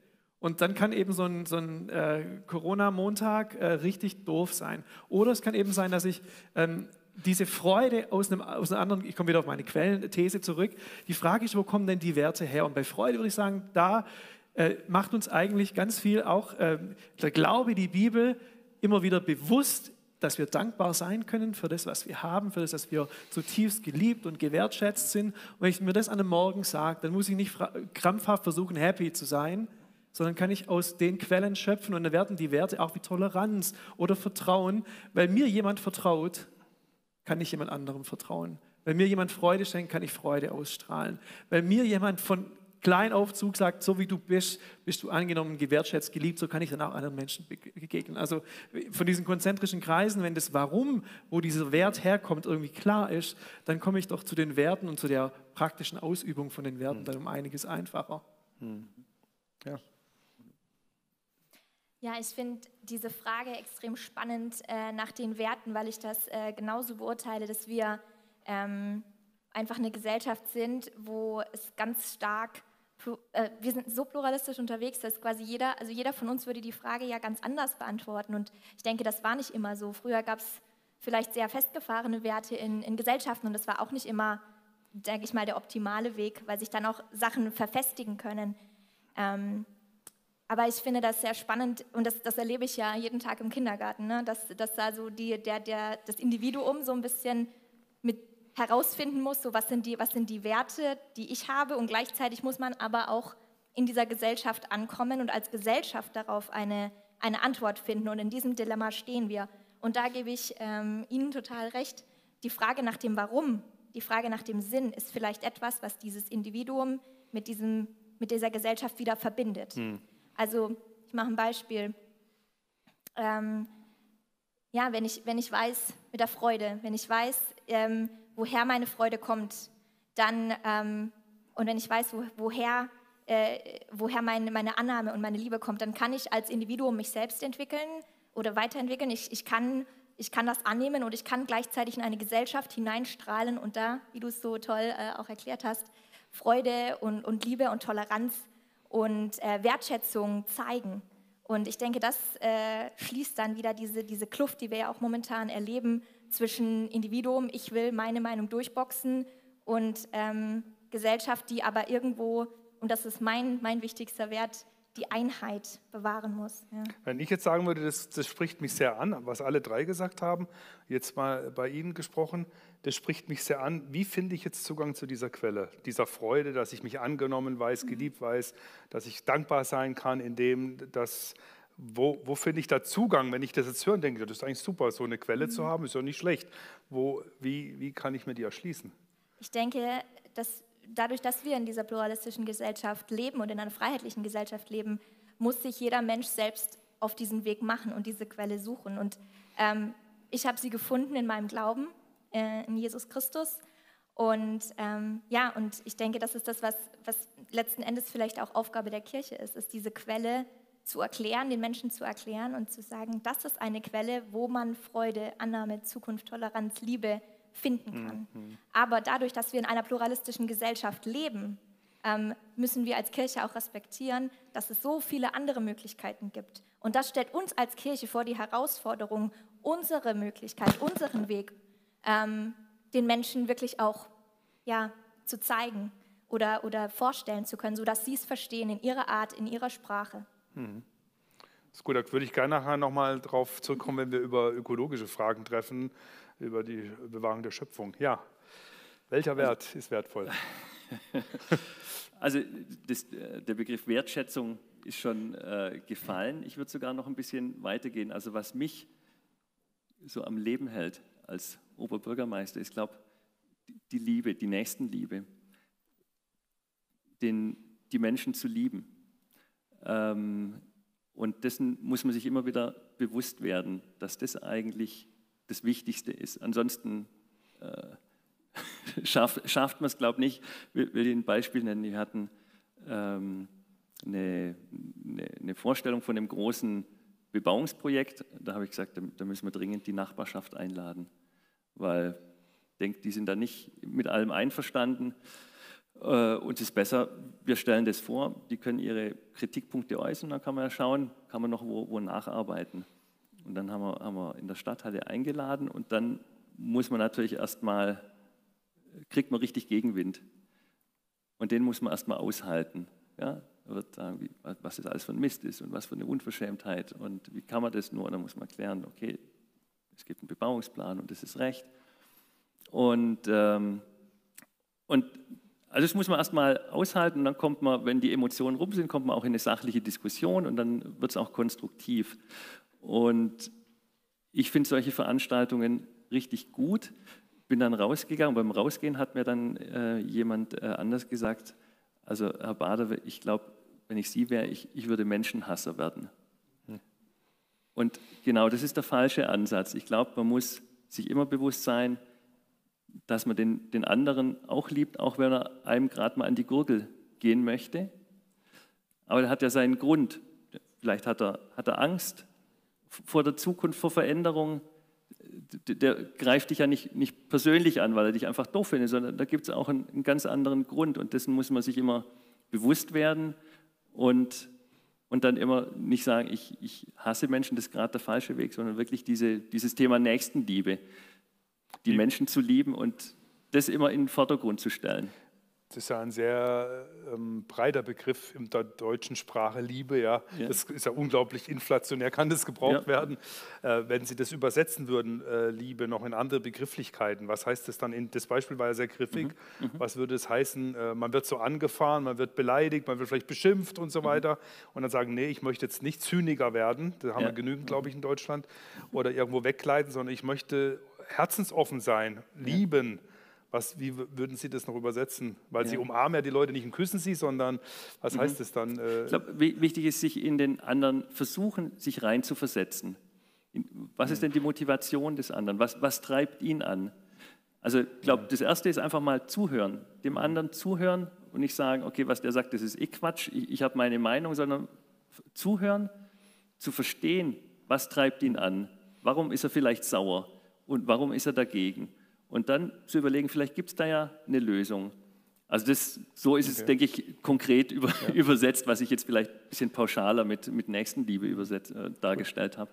Und dann kann eben so ein, so ein äh, Corona-Montag äh, richtig doof sein. Oder es kann eben sein, dass ich ähm, diese Freude aus einem, aus einem anderen, ich komme wieder auf meine Quellenthese zurück, die Frage ist, wo kommen denn die Werte her? Und bei Freude würde ich sagen, da äh, macht uns eigentlich ganz viel auch äh, der Glaube, die Bibel immer wieder bewusst dass wir dankbar sein können für das, was wir haben, für das, dass wir zutiefst geliebt und gewertschätzt sind. Und wenn ich mir das an einem Morgen sage, dann muss ich nicht krampfhaft versuchen, happy zu sein, sondern kann ich aus den Quellen schöpfen und dann werden die Werte auch wie Toleranz oder Vertrauen. Weil mir jemand vertraut, kann ich jemand anderem vertrauen. Weil mir jemand Freude schenkt, kann ich Freude ausstrahlen. Weil mir jemand von Kleinaufzug sagt, so wie du bist, bist du angenommen, gewertschätzt, geliebt, so kann ich dann auch anderen Menschen begegnen. Also von diesen konzentrischen Kreisen, wenn das Warum, wo dieser Wert herkommt, irgendwie klar ist, dann komme ich doch zu den Werten und zu der praktischen Ausübung von den Werten hm. dann um einiges einfacher. Hm. Ja. Ja, ich finde diese Frage extrem spannend äh, nach den Werten, weil ich das äh, genauso beurteile, dass wir ähm, einfach eine Gesellschaft sind, wo es ganz stark äh, wir sind so pluralistisch unterwegs, dass quasi jeder, also jeder von uns würde die Frage ja ganz anders beantworten. Und ich denke, das war nicht immer so. Früher gab es vielleicht sehr festgefahrene Werte in, in Gesellschaften und das war auch nicht immer, denke ich mal, der optimale Weg, weil sich dann auch Sachen verfestigen können. Ähm, aber ich finde das sehr spannend und das, das erlebe ich ja jeden Tag im Kindergarten, ne? dass, dass da so die, der, der, das Individuum so ein bisschen mit herausfinden muss, so was sind, die, was sind die Werte, die ich habe und gleichzeitig muss man aber auch in dieser Gesellschaft ankommen und als Gesellschaft darauf eine, eine Antwort finden. Und in diesem Dilemma stehen wir. Und da gebe ich ähm, Ihnen total recht. Die Frage nach dem Warum, die Frage nach dem Sinn ist vielleicht etwas, was dieses Individuum mit, diesem, mit dieser Gesellschaft wieder verbindet. Hm. Also ich mache ein Beispiel. Ähm, ja, wenn ich, wenn ich weiß, mit der Freude, wenn ich weiß, ähm, woher meine Freude kommt, dann, ähm, und wenn ich weiß, wo, woher, äh, woher meine, meine Annahme und meine Liebe kommt, dann kann ich als Individuum mich selbst entwickeln oder weiterentwickeln. Ich, ich, kann, ich kann das annehmen und ich kann gleichzeitig in eine Gesellschaft hineinstrahlen und da, wie du es so toll äh, auch erklärt hast, Freude und, und Liebe und Toleranz und äh, Wertschätzung zeigen. Und ich denke, das äh, schließt dann wieder diese, diese Kluft, die wir ja auch momentan erleben zwischen Individuum, ich will meine Meinung durchboxen und ähm, Gesellschaft, die aber irgendwo, und das ist mein, mein wichtigster Wert, die Einheit bewahren muss. Ja. Wenn ich jetzt sagen würde, das, das, spricht mich sehr an, was alle drei gesagt haben, jetzt mal bei Ihnen gesprochen, das spricht mich sehr an. Wie finde ich jetzt Zugang zu dieser Quelle, dieser Freude, dass ich mich angenommen weiß, mhm. geliebt weiß, dass ich dankbar sein kann, indem das wo, wo finde ich da Zugang, wenn ich das jetzt höre und denke, das ist eigentlich super, so eine Quelle mhm. zu haben, ist ja nicht schlecht. Wo, wie, wie kann ich mir die erschließen? Ich denke, dass dadurch, dass wir in dieser pluralistischen Gesellschaft leben und in einer freiheitlichen Gesellschaft leben, muss sich jeder Mensch selbst auf diesen Weg machen und diese Quelle suchen. Und ähm, ich habe sie gefunden in meinem Glauben, äh, in Jesus Christus. Und ähm, ja, und ich denke, das ist das, was, was letzten Endes vielleicht auch Aufgabe der Kirche ist, ist diese Quelle zu erklären, den Menschen zu erklären und zu sagen, das ist eine Quelle, wo man Freude, Annahme, Zukunft, Toleranz, Liebe finden kann. Mhm. Aber dadurch, dass wir in einer pluralistischen Gesellschaft leben, ähm, müssen wir als Kirche auch respektieren, dass es so viele andere Möglichkeiten gibt. Und das stellt uns als Kirche vor die Herausforderung, unsere Möglichkeit, unseren Weg ähm, den Menschen wirklich auch ja, zu zeigen oder, oder vorstellen zu können, sodass sie es verstehen in ihrer Art, in ihrer Sprache. Mhm. Das ist gut, da würde ich gerne nachher nochmal drauf zurückkommen, wenn wir über ökologische Fragen treffen, über die Bewahrung der Schöpfung. Ja, welcher Wert ist wertvoll? Also das, der Begriff Wertschätzung ist schon äh, gefallen. Ich würde sogar noch ein bisschen weitergehen. Also was mich so am Leben hält als Oberbürgermeister, ist, glaube die Liebe, die Nächstenliebe, den, die Menschen zu lieben. Ähm, und dessen muss man sich immer wieder bewusst werden, dass das eigentlich das Wichtigste ist. Ansonsten äh, schafft, schafft man es, glaube ich, nicht. Ich will Ihnen ein Beispiel nennen. Wir hatten ähm, eine, eine, eine, Vorstellung von einem großen Bebauungsprojekt. Da habe ich gesagt, da, müssen wir dringend die Nachbarschaft einladen, weil ich denke, die sind da nicht mit allem einverstanden. Äh, uns ist besser, wir stellen das vor, die können ihre Kritikpunkte äußern, dann kann man ja schauen, kann man noch wo, wo nacharbeiten. Und dann haben wir, haben wir in der Stadthalle eingeladen und dann muss man natürlich erstmal kriegt man richtig Gegenwind. Und den muss man erstmal aushalten. Ja? Wird sagen, was das alles für ein Mist ist und was für eine Unverschämtheit und wie kann man das nur. Und dann muss man klären, okay, es gibt einen Bebauungsplan und das ist recht. Und, ähm, und also das muss man erstmal aushalten und dann kommt man, wenn die Emotionen rum sind, kommt man auch in eine sachliche Diskussion und dann wird es auch konstruktiv. Und ich finde solche Veranstaltungen richtig gut, bin dann rausgegangen. Beim Rausgehen hat mir dann äh, jemand äh, anders gesagt, also Herr Bader, ich glaube, wenn ich Sie wäre, ich, ich würde Menschenhasser werden. Hm. Und genau das ist der falsche Ansatz. Ich glaube, man muss sich immer bewusst sein, dass man den, den anderen auch liebt, auch wenn er einem gerade mal an die Gurgel gehen möchte. Aber er hat ja seinen Grund. Vielleicht hat er, hat er Angst vor der Zukunft, vor Veränderungen der greift dich ja nicht, nicht persönlich an, weil er dich einfach doof findet, sondern da gibt es auch einen, einen, ganz anderen Grund und dessen muss man sich immer bewusst werden und, und dann immer nicht sagen, ich, ich hasse Menschen, das ist gerade der falsche Weg, sondern wirklich diese, dieses Thema Nächstenliebe, die Menschen zu lieben und das immer in den Vordergrund zu stellen. Das ist ja ein sehr ähm, breiter Begriff in der deutschen Sprache, Liebe. Ja. ja. Das ist ja unglaublich inflationär, kann das gebraucht ja. werden. Äh, wenn Sie das übersetzen würden, äh, Liebe, noch in andere Begrifflichkeiten, was heißt das dann? In, das Beispiel war ja sehr griffig. Mhm. Mhm. Was würde es heißen? Äh, man wird so angefahren, man wird beleidigt, man wird vielleicht beschimpft und so mhm. weiter. Und dann sagen, nee, ich möchte jetzt nicht Zyniker werden, da haben ja. wir genügend, glaube ich, in Deutschland, oder irgendwo wegleiten, sondern ich möchte herzensoffen sein, lieben. Was, wie würden Sie das noch übersetzen? Weil ja. Sie umarmen ja die Leute nicht und küssen sie, sondern was mhm. heißt das dann? Äh ich glaube, wichtig ist, sich in den anderen versuchen, sich reinzuversetzen. Was ist denn die Motivation des anderen? Was, was treibt ihn an? Also ich glaube, das Erste ist einfach mal zuhören, dem anderen zuhören und nicht sagen, okay, was der sagt, das ist eh Quatsch, ich, ich habe meine Meinung, sondern zuhören, zu verstehen, was treibt ihn an, warum ist er vielleicht sauer und warum ist er dagegen und dann zu überlegen, vielleicht gibt es da ja eine Lösung. Also das, so ist okay. es, denke ich, konkret über, ja. übersetzt, was ich jetzt vielleicht ein bisschen pauschaler mit, mit Nächstenliebe übersetzt, äh, dargestellt habe.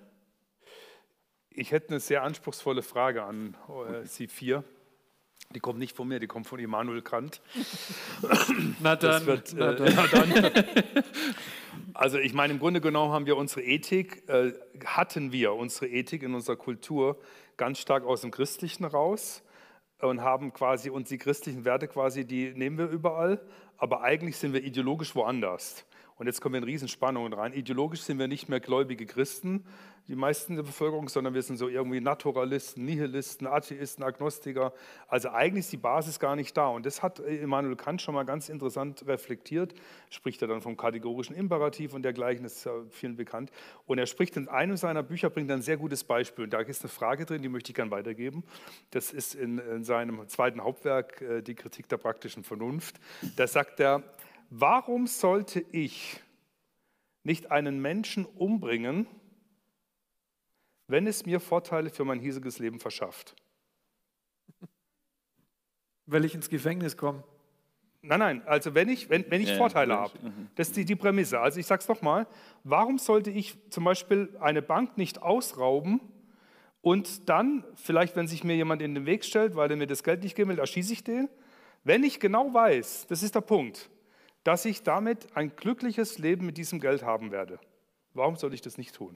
Ich hätte eine sehr anspruchsvolle Frage an äh, Sie vier. Die kommt nicht von mir, die kommt von Immanuel Kant. na dann. Wird, na äh, dann. Na dann. Also ich meine, im Grunde genommen haben wir unsere Ethik, äh, hatten wir unsere Ethik in unserer Kultur ganz stark aus dem Christlichen raus und haben quasi uns die christlichen Werte quasi, die nehmen wir überall, aber eigentlich sind wir ideologisch woanders. Und jetzt kommen wir in Riesenspannungen rein. Ideologisch sind wir nicht mehr gläubige Christen, die meisten der Bevölkerung, sondern wir sind so irgendwie Naturalisten, Nihilisten, Atheisten, Agnostiker. Also eigentlich ist die Basis gar nicht da. Und das hat Immanuel Kant schon mal ganz interessant reflektiert. Spricht er dann vom kategorischen Imperativ und dergleichen, das ist ja vielen bekannt. Und er spricht in einem seiner Bücher, bringt ein sehr gutes Beispiel. Und da ist eine Frage drin, die möchte ich gerne weitergeben. Das ist in, in seinem zweiten Hauptwerk, äh, Die Kritik der praktischen Vernunft. Da sagt er, warum sollte ich nicht einen Menschen umbringen, wenn es mir Vorteile für mein hiesiges Leben verschafft. Weil ich ins Gefängnis komme. Nein, nein, also wenn ich, wenn, wenn ich ja, Vorteile habe, mhm. das ist die, die Prämisse. Also ich sage es nochmal, warum sollte ich zum Beispiel eine Bank nicht ausrauben und dann, vielleicht wenn sich mir jemand in den Weg stellt, weil er mir das Geld nicht geben will, erschieße ich den? Wenn ich genau weiß, das ist der Punkt, dass ich damit ein glückliches Leben mit diesem Geld haben werde, warum soll ich das nicht tun?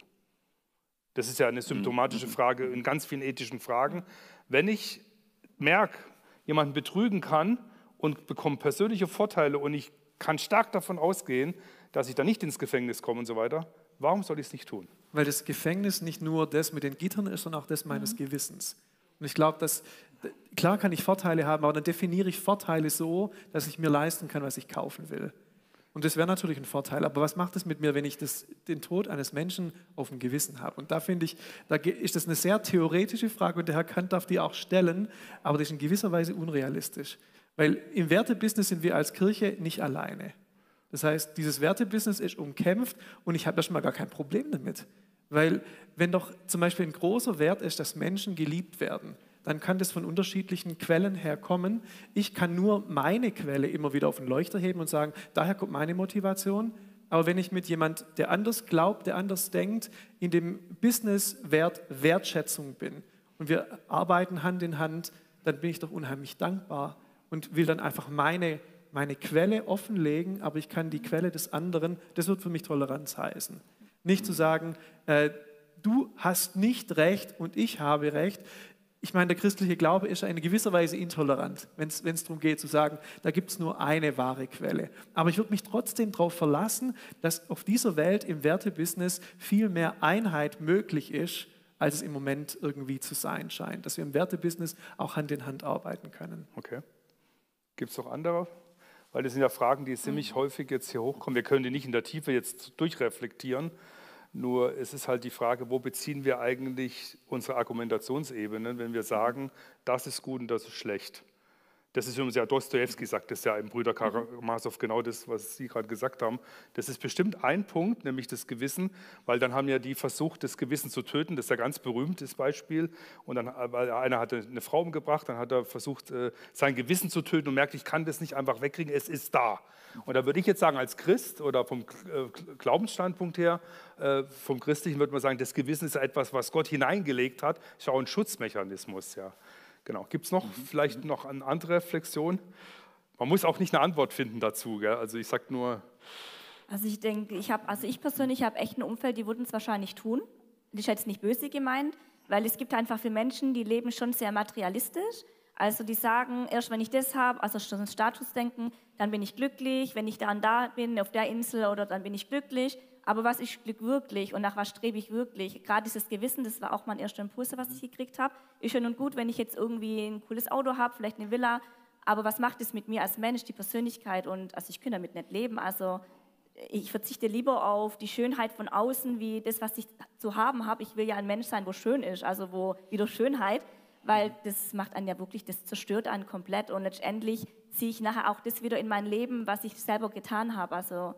Das ist ja eine symptomatische mhm. Frage in ganz vielen ethischen Fragen. Wenn ich merke, jemanden betrügen kann und bekomme persönliche Vorteile und ich kann stark davon ausgehen, dass ich da nicht ins Gefängnis komme und so weiter, warum soll ich es nicht tun? Weil das Gefängnis nicht nur das mit den Gittern ist, sondern auch das meines mhm. Gewissens. Und ich glaube, dass klar kann ich Vorteile haben, aber dann definiere ich Vorteile so, dass ich mir leisten kann, was ich kaufen will. Und das wäre natürlich ein Vorteil. Aber was macht es mit mir, wenn ich das, den Tod eines Menschen auf dem Gewissen habe? Und da finde ich, da ist das eine sehr theoretische Frage und der Herr Kant darf die auch stellen, aber das ist in gewisser Weise unrealistisch. Weil im Wertebusiness sind wir als Kirche nicht alleine. Das heißt, dieses Wertebusiness ist umkämpft und ich habe da schon mal gar kein Problem damit. Weil wenn doch zum Beispiel ein großer Wert ist, dass Menschen geliebt werden, dann kann das von unterschiedlichen Quellen herkommen. Ich kann nur meine Quelle immer wieder auf den Leuchter heben und sagen, daher kommt meine Motivation. Aber wenn ich mit jemand, der anders glaubt, der anders denkt, in dem Business-Wert Wertschätzung bin und wir arbeiten Hand in Hand, dann bin ich doch unheimlich dankbar und will dann einfach meine, meine Quelle offenlegen, aber ich kann die Quelle des anderen, das wird für mich Toleranz heißen. Nicht zu sagen, äh, du hast nicht recht und ich habe recht ich meine, der christliche Glaube ist in gewisser Weise intolerant, wenn es darum geht zu sagen, da gibt es nur eine wahre Quelle. Aber ich würde mich trotzdem darauf verlassen, dass auf dieser Welt im Wertebusiness viel mehr Einheit möglich ist, als es im Moment irgendwie zu sein scheint. Dass wir im Wertebusiness auch Hand in Hand arbeiten können. Okay. Gibt es noch andere? Weil das sind ja Fragen, die ziemlich häufig jetzt hier hochkommen. Wir können die nicht in der Tiefe jetzt durchreflektieren. Nur es ist halt die Frage, wo beziehen wir eigentlich unsere Argumentationsebene, wenn wir sagen, das ist gut und das ist schlecht. Das ist übrigens ja Dostoevsky sagt das ja im Brüder Karamasow genau das, was Sie gerade gesagt haben. Das ist bestimmt ein Punkt, nämlich das Gewissen, weil dann haben ja die versucht, das Gewissen zu töten. Das ist ja ganz berühmtes Beispiel. Und dann, weil einer hatte eine Frau umgebracht, dann hat er versucht, äh, sein Gewissen zu töten und merkt, ich kann das nicht einfach wegkriegen, es ist da. Und da würde ich jetzt sagen, als Christ oder vom äh, Glaubensstandpunkt her, äh, vom Christlichen würde man sagen, das Gewissen ist etwas, was Gott hineingelegt hat, ist auch ein Schutzmechanismus. Ja. Genau. Gibt es noch mhm. vielleicht noch eine andere Reflexion? Man muss auch nicht eine Antwort finden dazu. Gell? Also ich sage nur. Also ich denke, ich habe, also ich persönlich habe echt ein Umfeld, die würden es wahrscheinlich tun. Das ist jetzt nicht böse gemeint, weil es gibt einfach viele Menschen, die leben schon sehr materialistisch. Also die sagen, erst wenn ich das habe, also schon Statusdenken, dann bin ich glücklich. Wenn ich dann da bin, auf der Insel oder dann bin ich glücklich. Aber was ist Glück wirklich und nach was strebe ich wirklich? Gerade dieses Gewissen, das war auch mein erster Impuls, was ich gekriegt habe. Ist schön und gut, wenn ich jetzt irgendwie ein cooles Auto habe, vielleicht eine Villa. Aber was macht es mit mir als Mensch, die Persönlichkeit? Und also ich kann damit nicht leben. Also ich verzichte lieber auf die Schönheit von außen, wie das, was ich zu haben habe. Ich will ja ein Mensch sein, wo schön ist, also wo wieder Schönheit, weil das macht einen ja wirklich, das zerstört einen komplett. Und letztendlich ziehe ich nachher auch das wieder in mein Leben, was ich selber getan habe. Also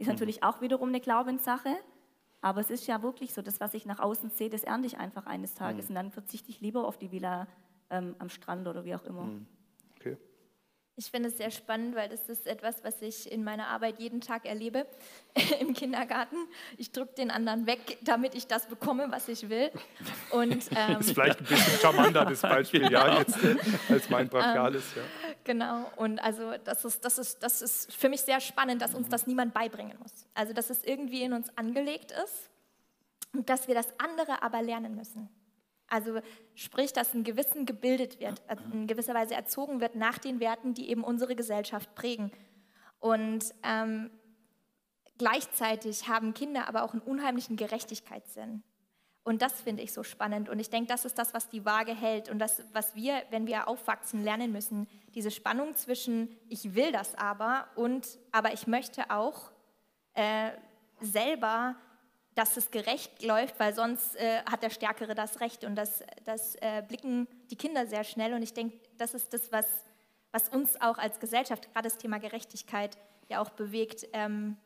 ist mhm. natürlich auch wiederum eine Glaubenssache, aber es ist ja wirklich so, das, was ich nach außen sehe, das ernte ich einfach eines Tages mhm. und dann verzichte ich lieber auf die Villa ähm, am Strand oder wie auch immer. Mhm. Okay. Ich finde es sehr spannend, weil das ist etwas, was ich in meiner Arbeit jeden Tag erlebe im Kindergarten. Ich drücke den anderen weg, damit ich das bekomme, was ich will. Und, ähm, das ist vielleicht ein bisschen charmanter, das Beispiel, genau. ja, jetzt, als mein brachiales. Ja. Genau, und also das ist, das, ist, das ist für mich sehr spannend, dass uns das niemand beibringen muss. Also dass es irgendwie in uns angelegt ist und dass wir das andere aber lernen müssen. Also sprich, dass ein Gewissen gebildet wird, äh, in gewisser Weise erzogen wird nach den Werten, die eben unsere Gesellschaft prägen. Und ähm, gleichzeitig haben Kinder aber auch einen unheimlichen Gerechtigkeitssinn. Und das finde ich so spannend. Und ich denke, das ist das, was die Waage hält und das, was wir, wenn wir aufwachsen, lernen müssen. Diese Spannung zwischen, ich will das aber und, aber ich möchte auch äh, selber dass es gerecht läuft, weil sonst äh, hat der Stärkere das Recht und das, das äh, blicken die Kinder sehr schnell und ich denke, das ist das, was, was uns auch als Gesellschaft, gerade das Thema Gerechtigkeit, ja auch bewegt, ähm,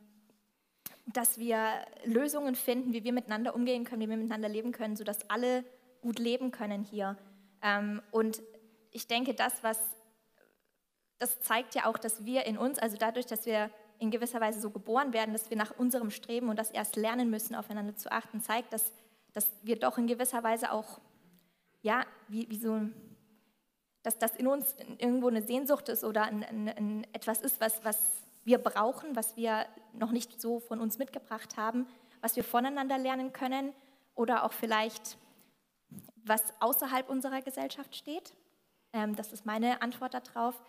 dass wir Lösungen finden, wie wir miteinander umgehen können, wie wir miteinander leben können, sodass alle gut leben können hier. Ähm, und ich denke, das, was, das zeigt ja auch, dass wir in uns, also dadurch, dass wir in gewisser Weise so geboren werden, dass wir nach unserem Streben und das erst lernen müssen, aufeinander zu achten, zeigt, dass, dass wir doch in gewisser Weise auch, ja, wie, wie so, dass das in uns irgendwo eine Sehnsucht ist oder ein, ein, ein etwas ist, was, was wir brauchen, was wir noch nicht so von uns mitgebracht haben, was wir voneinander lernen können oder auch vielleicht was außerhalb unserer Gesellschaft steht. Ähm, das ist meine Antwort darauf.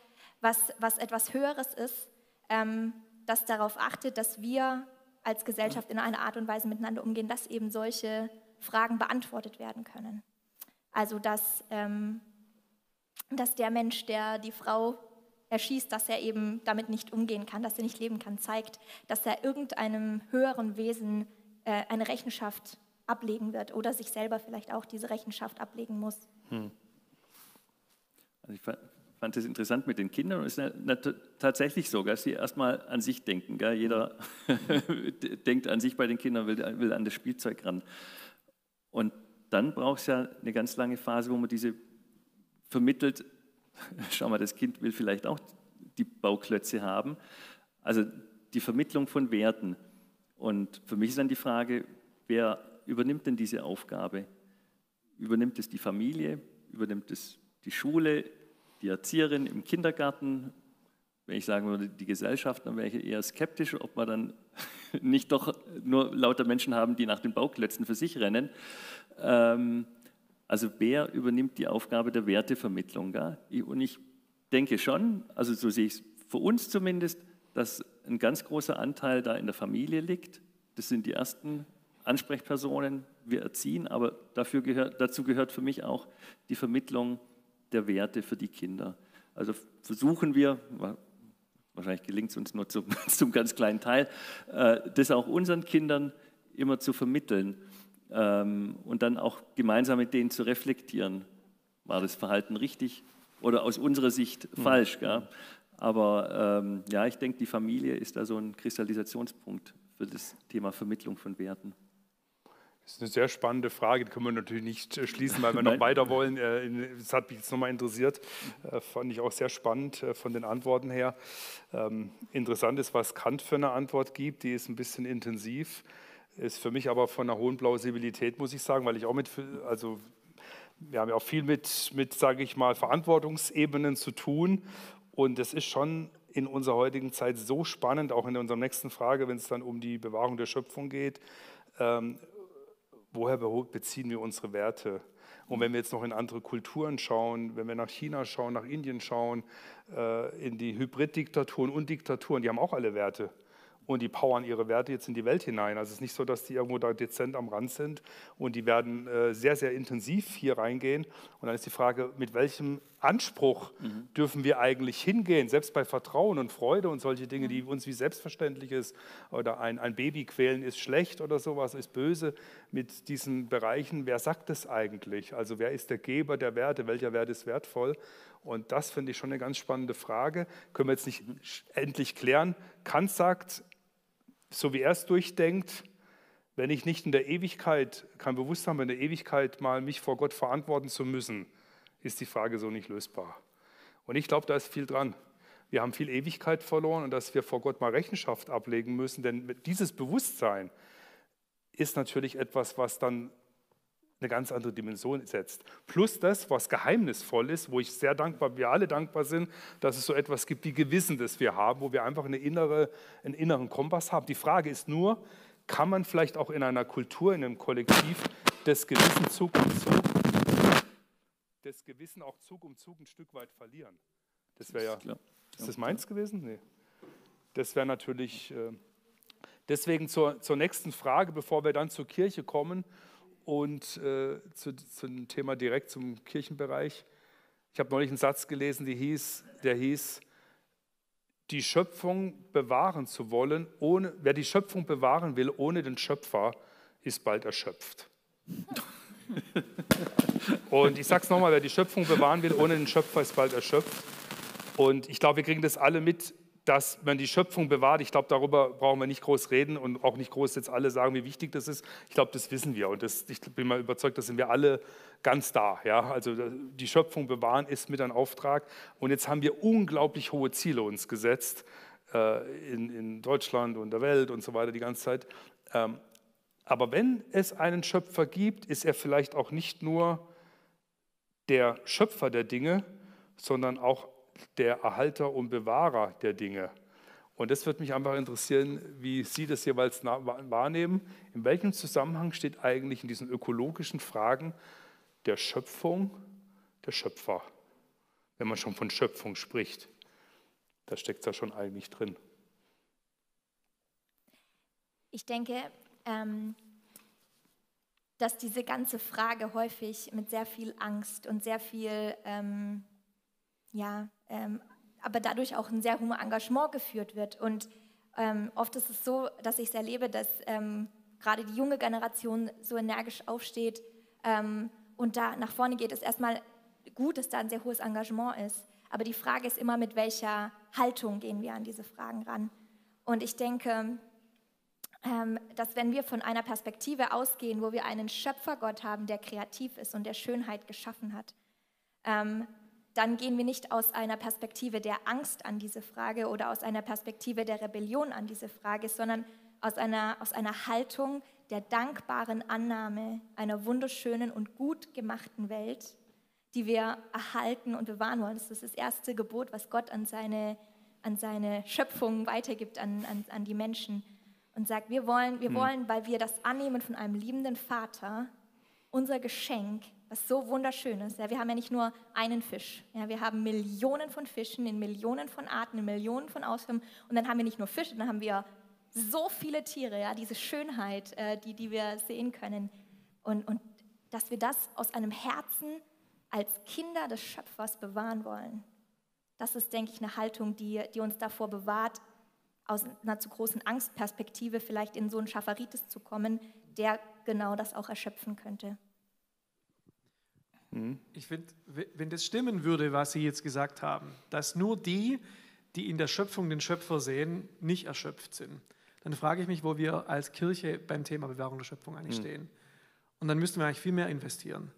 Was, was etwas Höheres ist, ähm, das darauf achtet, dass wir als Gesellschaft in einer Art und Weise miteinander umgehen, dass eben solche Fragen beantwortet werden können. Also dass, ähm, dass der Mensch, der die Frau erschießt, dass er eben damit nicht umgehen kann, dass er nicht leben kann, zeigt, dass er irgendeinem höheren Wesen äh, eine Rechenschaft ablegen wird oder sich selber vielleicht auch diese Rechenschaft ablegen muss. Hm. Also ich fand es interessant mit den Kindern und es ist tatsächlich so, dass sie erstmal an sich denken. Gell? Jeder denkt an sich bei den Kindern, will, will an das Spielzeug ran. Und dann braucht es ja eine ganz lange Phase, wo man diese vermittelt, schau mal, das Kind will vielleicht auch die Bauklötze haben. Also die Vermittlung von Werten. Und für mich ist dann die Frage, wer übernimmt denn diese Aufgabe? Übernimmt es die Familie? Übernimmt es die Schule? Die Erzieherin im Kindergarten? Wenn ich sagen würde, die Gesellschaft, dann wäre ich eher skeptisch, ob wir dann nicht doch nur lauter Menschen haben, die nach den Bauklötzen für sich rennen. Ähm, also wer übernimmt die Aufgabe der Wertevermittlung? Gell? Und ich denke schon, also so sehe ich es für uns zumindest, dass ein ganz großer Anteil da in der Familie liegt. Das sind die ersten Ansprechpersonen, wir erziehen, aber dafür gehört, dazu gehört für mich auch die Vermittlung der Werte für die Kinder. Also versuchen wir, wahrscheinlich gelingt es uns nur zum, zum ganz kleinen Teil, äh, das auch unseren Kindern immer zu vermitteln ähm, und dann auch gemeinsam mit denen zu reflektieren. War das Verhalten richtig oder aus unserer Sicht mhm. falsch? Gell? Aber ähm, ja, ich denke, die Familie ist da so ein Kristallisationspunkt für das Thema Vermittlung von Werten. Das ist eine sehr spannende Frage, die können wir natürlich nicht äh, schließen, weil wir noch weiter wollen. Äh, das hat mich jetzt nochmal interessiert, äh, fand ich auch sehr spannend von den Antworten her. Ähm, interessant ist, was Kant für eine Antwort gibt, die ist ein bisschen intensiv, ist für mich aber von einer hohen Plausibilität, muss ich sagen, weil ich auch mit, also wir haben ja auch viel mit, mit sage ich mal, Verantwortungsebenen zu tun und es ist schon in unserer heutigen Zeit so spannend, auch in unserer nächsten Frage, wenn es dann um die Bewahrung der Schöpfung geht. Ähm, woher beziehen wir unsere Werte? Und wenn wir jetzt noch in andere Kulturen schauen, wenn wir nach China schauen, nach Indien schauen, äh, in die Hybriddiktaturen und Diktaturen, die haben auch alle Werte und die powern ihre Werte jetzt in die Welt hinein. Also es ist nicht so, dass die irgendwo da dezent am Rand sind und die werden äh, sehr, sehr intensiv hier reingehen. Und dann ist die Frage, mit welchem Anspruch mhm. dürfen wir eigentlich hingehen, selbst bei Vertrauen und Freude und solche Dinge, die uns wie selbstverständlich ist, oder ein, ein Baby quälen ist schlecht oder sowas ist böse, mit diesen Bereichen, wer sagt das eigentlich? Also wer ist der Geber der Werte, welcher Wert ist wertvoll? Und das finde ich schon eine ganz spannende Frage. Können wir jetzt nicht mhm. endlich klären. Kant sagt, so wie er es durchdenkt, wenn ich nicht in der Ewigkeit, kein Bewusstsein in der Ewigkeit mal mich vor Gott verantworten zu müssen, ist die Frage so nicht lösbar. Und ich glaube, da ist viel dran. Wir haben viel Ewigkeit verloren und dass wir vor Gott mal Rechenschaft ablegen müssen, denn dieses Bewusstsein ist natürlich etwas, was dann eine ganz andere Dimension setzt. Plus das, was geheimnisvoll ist, wo ich sehr dankbar, wir alle dankbar sind, dass es so etwas gibt wie Gewissen, das wir haben, wo wir einfach eine innere, einen inneren Kompass haben. Die Frage ist nur, kann man vielleicht auch in einer Kultur, in einem Kollektiv das Gewissen Zug um Zug, das Gewissen auch Zug um Zug ein Stück weit verlieren? Das wäre ja, ist das meins gewesen? Nee. Das wäre natürlich, äh, deswegen zur, zur nächsten Frage, bevor wir dann zur Kirche kommen und äh, zu, zum Thema direkt zum Kirchenbereich. Ich habe neulich einen Satz gelesen, der hieß, der hieß, die Schöpfung bewahren zu wollen, ohne, wer die Schöpfung bewahren will ohne den Schöpfer, ist bald erschöpft. Und ich sage es nochmal, wer die Schöpfung bewahren will ohne den Schöpfer, ist bald erschöpft. Und ich glaube, wir kriegen das alle mit, dass man die Schöpfung bewahrt. Ich glaube, darüber brauchen wir nicht groß reden und auch nicht groß jetzt alle sagen, wie wichtig das ist. Ich glaube, das wissen wir und das, ich bin mal überzeugt, da sind wir alle ganz da. Ja? Also die Schöpfung bewahren ist mit ein Auftrag und jetzt haben wir unglaublich hohe Ziele uns gesetzt äh, in, in, Deutschland und der Welt und so weiter die ganze Zeit. Ähm, aber wenn es einen Schöpfer gibt, ist er vielleicht auch nicht nur der Schöpfer der Dinge, sondern auch der Erhalter und Bewahrer der Dinge. Und das wird mich einfach interessieren, wie Sie das jeweils wahrnehmen. In welchem Zusammenhang steht eigentlich in diesen ökologischen Fragen der Schöpfung der Schöpfer, wenn man schon von Schöpfung spricht? Da steckt es ja schon eigentlich drin. Ich denke, ähm, dass diese ganze Frage häufig mit sehr viel Angst und sehr viel ähm, ja, ähm, aber dadurch auch ein sehr hohes Engagement geführt wird. Und ähm, oft ist es so, dass ich es erlebe, dass ähm, gerade die junge Generation so energisch aufsteht ähm, und da nach vorne geht. Es ist erstmal gut, dass da ein sehr hohes Engagement ist. Aber die Frage ist immer, mit welcher Haltung gehen wir an diese Fragen ran. Und ich denke, ähm, dass wenn wir von einer Perspektive ausgehen, wo wir einen Schöpfergott haben, der kreativ ist und der Schönheit geschaffen hat, ähm, dann gehen wir nicht aus einer Perspektive der Angst an diese Frage oder aus einer Perspektive der Rebellion an diese Frage, sondern aus einer, aus einer Haltung der dankbaren Annahme einer wunderschönen und gut gemachten Welt, die wir erhalten und bewahren wollen. Das ist das erste Gebot, was Gott an seine, an seine Schöpfung weitergibt, an, an, an die Menschen. Und sagt, wir wollen, wir hm. wollen, weil wir das annehmen von einem liebenden Vater, unser Geschenk was so wunderschön ist. Ja, wir haben ja nicht nur einen Fisch, ja, wir haben Millionen von Fischen in Millionen von Arten, in Millionen von Ausführungen. Und dann haben wir nicht nur Fische, dann haben wir so viele Tiere, ja, diese Schönheit, äh, die, die wir sehen können. Und, und dass wir das aus einem Herzen als Kinder des Schöpfers bewahren wollen. Das ist, denke ich, eine Haltung, die, die uns davor bewahrt, aus einer zu großen Angstperspektive vielleicht in so einen Schafaritis zu kommen, der genau das auch erschöpfen könnte. Mhm. Ich finde, wenn das stimmen würde, was Sie jetzt gesagt haben, dass nur die, die in der Schöpfung den Schöpfer sehen, nicht erschöpft sind, dann frage ich mich, wo wir als Kirche beim Thema Bewahrung der Schöpfung eigentlich mhm. stehen. Und dann müssten wir eigentlich viel mehr investieren.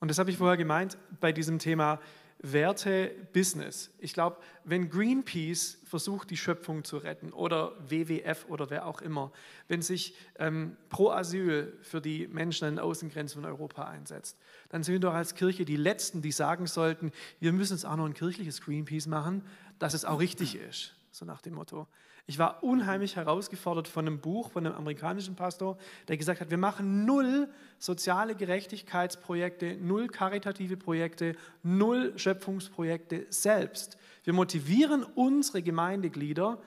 Und das habe ich vorher gemeint bei diesem Thema Werte Business. Ich glaube, wenn Greenpeace versucht, die Schöpfung zu retten oder WWF oder wer auch immer, wenn sich ähm, Pro Asyl für die Menschen an den Außengrenzen von Europa einsetzt, dann sind wir doch als Kirche die Letzten, die sagen sollten, wir müssen jetzt auch noch ein kirchliches Greenpeace machen, dass es auch richtig ist, so nach dem Motto. Ich war unheimlich herausgefordert von einem Buch von einem amerikanischen Pastor, der gesagt hat, wir machen null soziale Gerechtigkeitsprojekte, null karitative Projekte, null Schöpfungsprojekte selbst. Wir motivieren unsere Gemeindeglieder,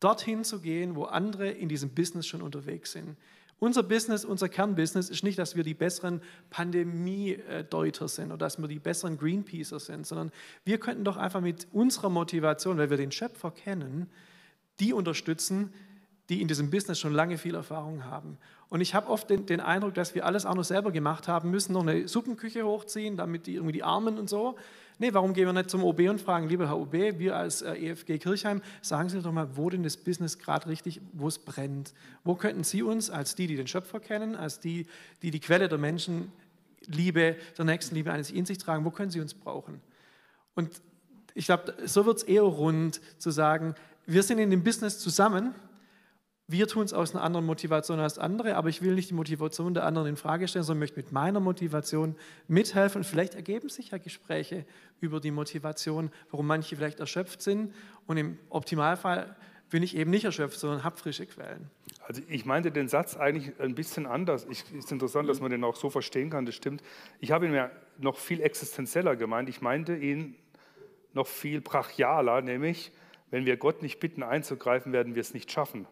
dorthin zu gehen, wo andere in diesem Business schon unterwegs sind. Unser Business, unser Kernbusiness ist nicht, dass wir die besseren Pandemie-Deuter sind oder dass wir die besseren Greenpeacer sind, sondern wir könnten doch einfach mit unserer Motivation, weil wir den Schöpfer kennen, die unterstützen, die in diesem Business schon lange viel Erfahrung haben. Und ich habe oft den, den, Eindruck, dass wir alles auch noch selber gemacht haben müssen, noch eine Suppenküche hochziehen, damit die irgendwie die Armen und so. Nee, warum gehen wir nicht zum OB und fragen, lieber Herr OB, wir als äh, EFG Kirchheim, sagen Sie doch mal, wo denn das Business gerade richtig, wo es brennt. Wo könnten Sie uns als die, die den Schöpfer kennen, als die, die die Quelle der Menschenliebe, der Nächstenliebe eines in sich tragen, wo können Sie uns brauchen? Und ich glaube, so wird es eher rund zu sagen, wir sind in dem Business zusammen. Wir tun es aus einer anderen Motivation als andere, aber ich will nicht die Motivation der anderen in Frage stellen, sondern möchte mit meiner Motivation mithelfen. Vielleicht ergeben sich ja Gespräche über die Motivation, warum manche vielleicht erschöpft sind. Und im Optimalfall bin ich eben nicht erschöpft, sondern habe frische Quellen. Also ich meinte den Satz eigentlich ein bisschen anders. Es ist interessant, dass man den auch so verstehen kann, das stimmt. Ich habe ihn mir noch viel existenzieller gemeint. Ich meinte ihn noch viel brachialer, nämlich wenn wir Gott nicht bitten einzugreifen, werden wir es nicht schaffen.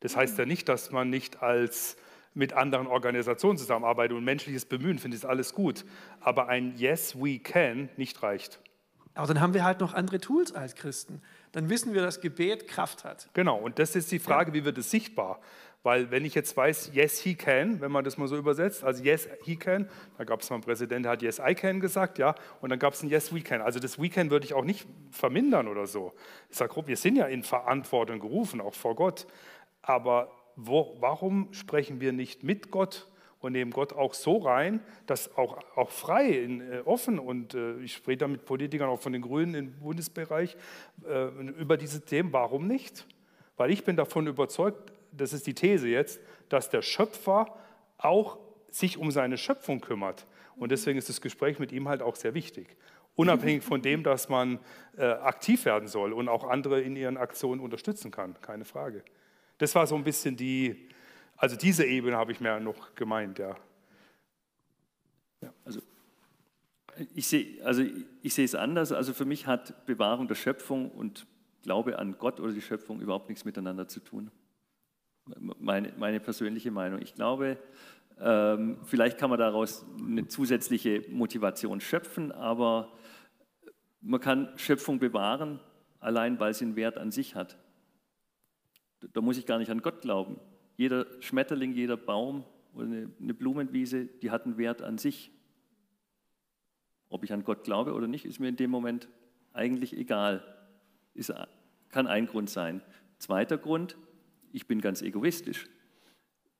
Das heißt ja nicht, dass man nicht als mit anderen Organisationen zusammenarbeitet und menschliches Bemühen, finde ich alles gut. Aber ein Yes, we can nicht reicht. Aber dann haben wir halt noch andere Tools als Christen. Dann wissen wir, dass Gebet Kraft hat. Genau, und das ist die Frage, wie wird es sichtbar? Weil wenn ich jetzt weiß, yes, he can, wenn man das mal so übersetzt, also yes, he can, da gab es mal einen Präsidenten, der hat yes, I can gesagt, ja, und dann gab es ein yes, we can. Also das we can würde ich auch nicht vermindern oder so. Ich sage, wir sind ja in Verantwortung gerufen, auch vor Gott. Aber wo, warum sprechen wir nicht mit Gott und nehmen Gott auch so rein, dass auch, auch frei, in, äh, offen und äh, ich spreche da mit Politikern auch von den Grünen im Bundesbereich äh, über diese Themen, warum nicht? Weil ich bin davon überzeugt, das ist die These jetzt, dass der Schöpfer auch sich um seine Schöpfung kümmert. Und deswegen ist das Gespräch mit ihm halt auch sehr wichtig. Unabhängig von dem, dass man äh, aktiv werden soll und auch andere in ihren Aktionen unterstützen kann, keine Frage. Das war so ein bisschen die, also diese Ebene habe ich mir noch gemeint, ja. ja also ich sehe, also ich sehe es anders. Also für mich hat Bewahrung der Schöpfung und Glaube an Gott oder die Schöpfung überhaupt nichts miteinander zu tun. Meine, meine persönliche Meinung. Ich glaube, ähm, vielleicht kann man daraus eine zusätzliche Motivation schöpfen, aber man kann Schöpfung bewahren, allein weil sie einen Wert an sich hat. Da muss ich gar nicht an Gott glauben. Jeder Schmetterling, jeder Baum oder eine Blumenwiese, die hat einen Wert an sich. Ob ich an Gott glaube oder nicht, ist mir in dem Moment eigentlich egal. Ist, kann ein Grund sein. Zweiter Grund, ich bin ganz egoistisch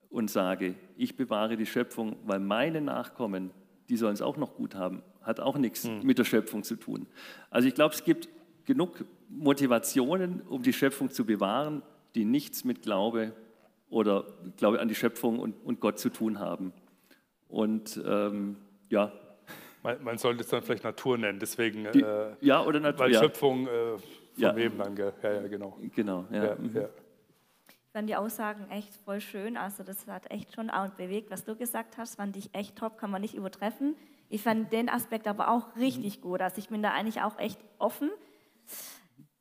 und sage, ich bewahre die Schöpfung, weil meine Nachkommen, die sollen es auch noch gut haben, hat auch nichts hm. mit der Schöpfung zu tun. Also ich glaube, es gibt genug Motivationen, um die Schöpfung zu bewahren, die nichts mit Glaube oder Glaube an die Schöpfung und, und Gott zu tun haben. Und ähm, ja. Man, man, sollte es dann vielleicht Natur nennen, deswegen. Die, äh, ja, oder Natur. Weil ja. Schöpfung äh, von ja. wem dann? Ja, ja, genau. Genau, ja. ja, mhm. ja. Fand die Aussagen echt voll schön. Also, das hat echt schon auch bewegt. Was du gesagt hast, fand ich echt top, kann man nicht übertreffen. Ich fand den Aspekt aber auch richtig gut. Also, ich bin da eigentlich auch echt offen.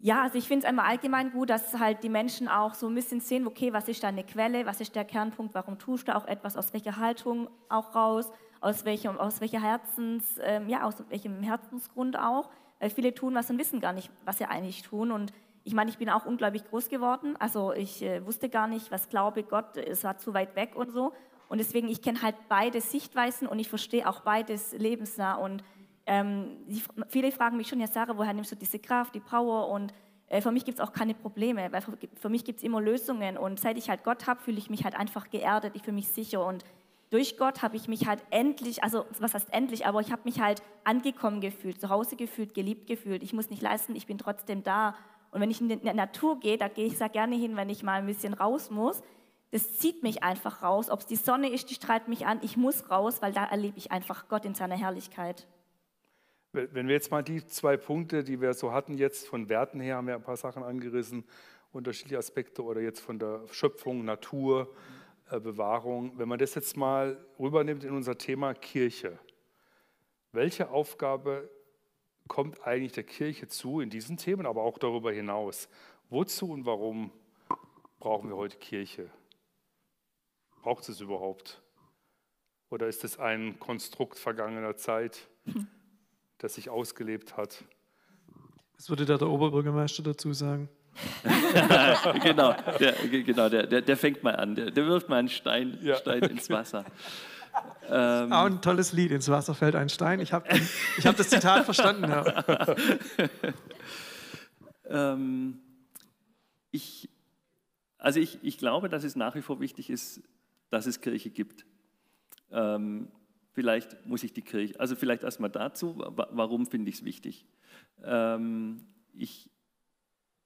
Ja, also ich finde es einmal allgemein gut, dass halt die Menschen auch so ein bisschen sehen, okay, was ist da eine Quelle, was ist der Kernpunkt, warum tust du auch etwas, aus welcher Haltung auch raus, aus welchem, aus welcher Herzens, ähm, ja, aus welchem Herzensgrund auch. Weil viele tun was und wissen gar nicht, was sie eigentlich tun. Und ich meine, ich bin auch unglaublich groß geworden. Also ich äh, wusste gar nicht, was glaube Gott, es war zu weit weg und so. Und deswegen, ich kenne halt beide Sichtweisen und ich verstehe auch beides lebensnah. Und ähm, die, viele fragen mich schon, ja Sarah, woher nimmst du diese Kraft, die Power? Und äh, für mich gibt es auch keine Probleme, weil für, für mich gibt es immer Lösungen. Und seit ich halt Gott habe, fühle ich mich halt einfach geerdet, ich fühle mich sicher. Und durch Gott habe ich mich halt endlich, also was heißt endlich, aber ich habe mich halt angekommen gefühlt, zu Hause gefühlt, geliebt gefühlt. Ich muss nicht leisten, ich bin trotzdem da. Und wenn ich in die Natur gehe, da gehe ich sehr gerne hin, wenn ich mal ein bisschen raus muss. Das zieht mich einfach raus. Ob es die Sonne ist, die strahlt mich an. Ich muss raus, weil da erlebe ich einfach Gott in seiner Herrlichkeit. Wenn wir jetzt mal die zwei Punkte, die wir so hatten, jetzt von Werten her haben wir ein paar Sachen angerissen, unterschiedliche Aspekte oder jetzt von der Schöpfung, Natur, äh, Bewahrung. Wenn man das jetzt mal rübernimmt in unser Thema Kirche, welche Aufgabe kommt eigentlich der Kirche zu in diesen Themen, aber auch darüber hinaus? Wozu und warum brauchen wir heute Kirche? Braucht es überhaupt? Oder ist es ein Konstrukt vergangener Zeit? Hm das sich ausgelebt hat. Was würde da der Oberbürgermeister dazu sagen? genau, der, genau der, der, der, fängt mal an, der, der wirft mal einen Stein, ja. Stein ins Wasser. Ähm, auch ein tolles Lied, ins Wasser fällt ein Stein. Ich habe ich hab das Zitat verstanden. Ähm, ich, also ich, ich glaube, dass es nach wie vor wichtig ist, dass es Kirche gibt. Ähm, Vielleicht muss ich die Kirche, also vielleicht erstmal dazu, warum finde ich es wichtig? Ähm, ich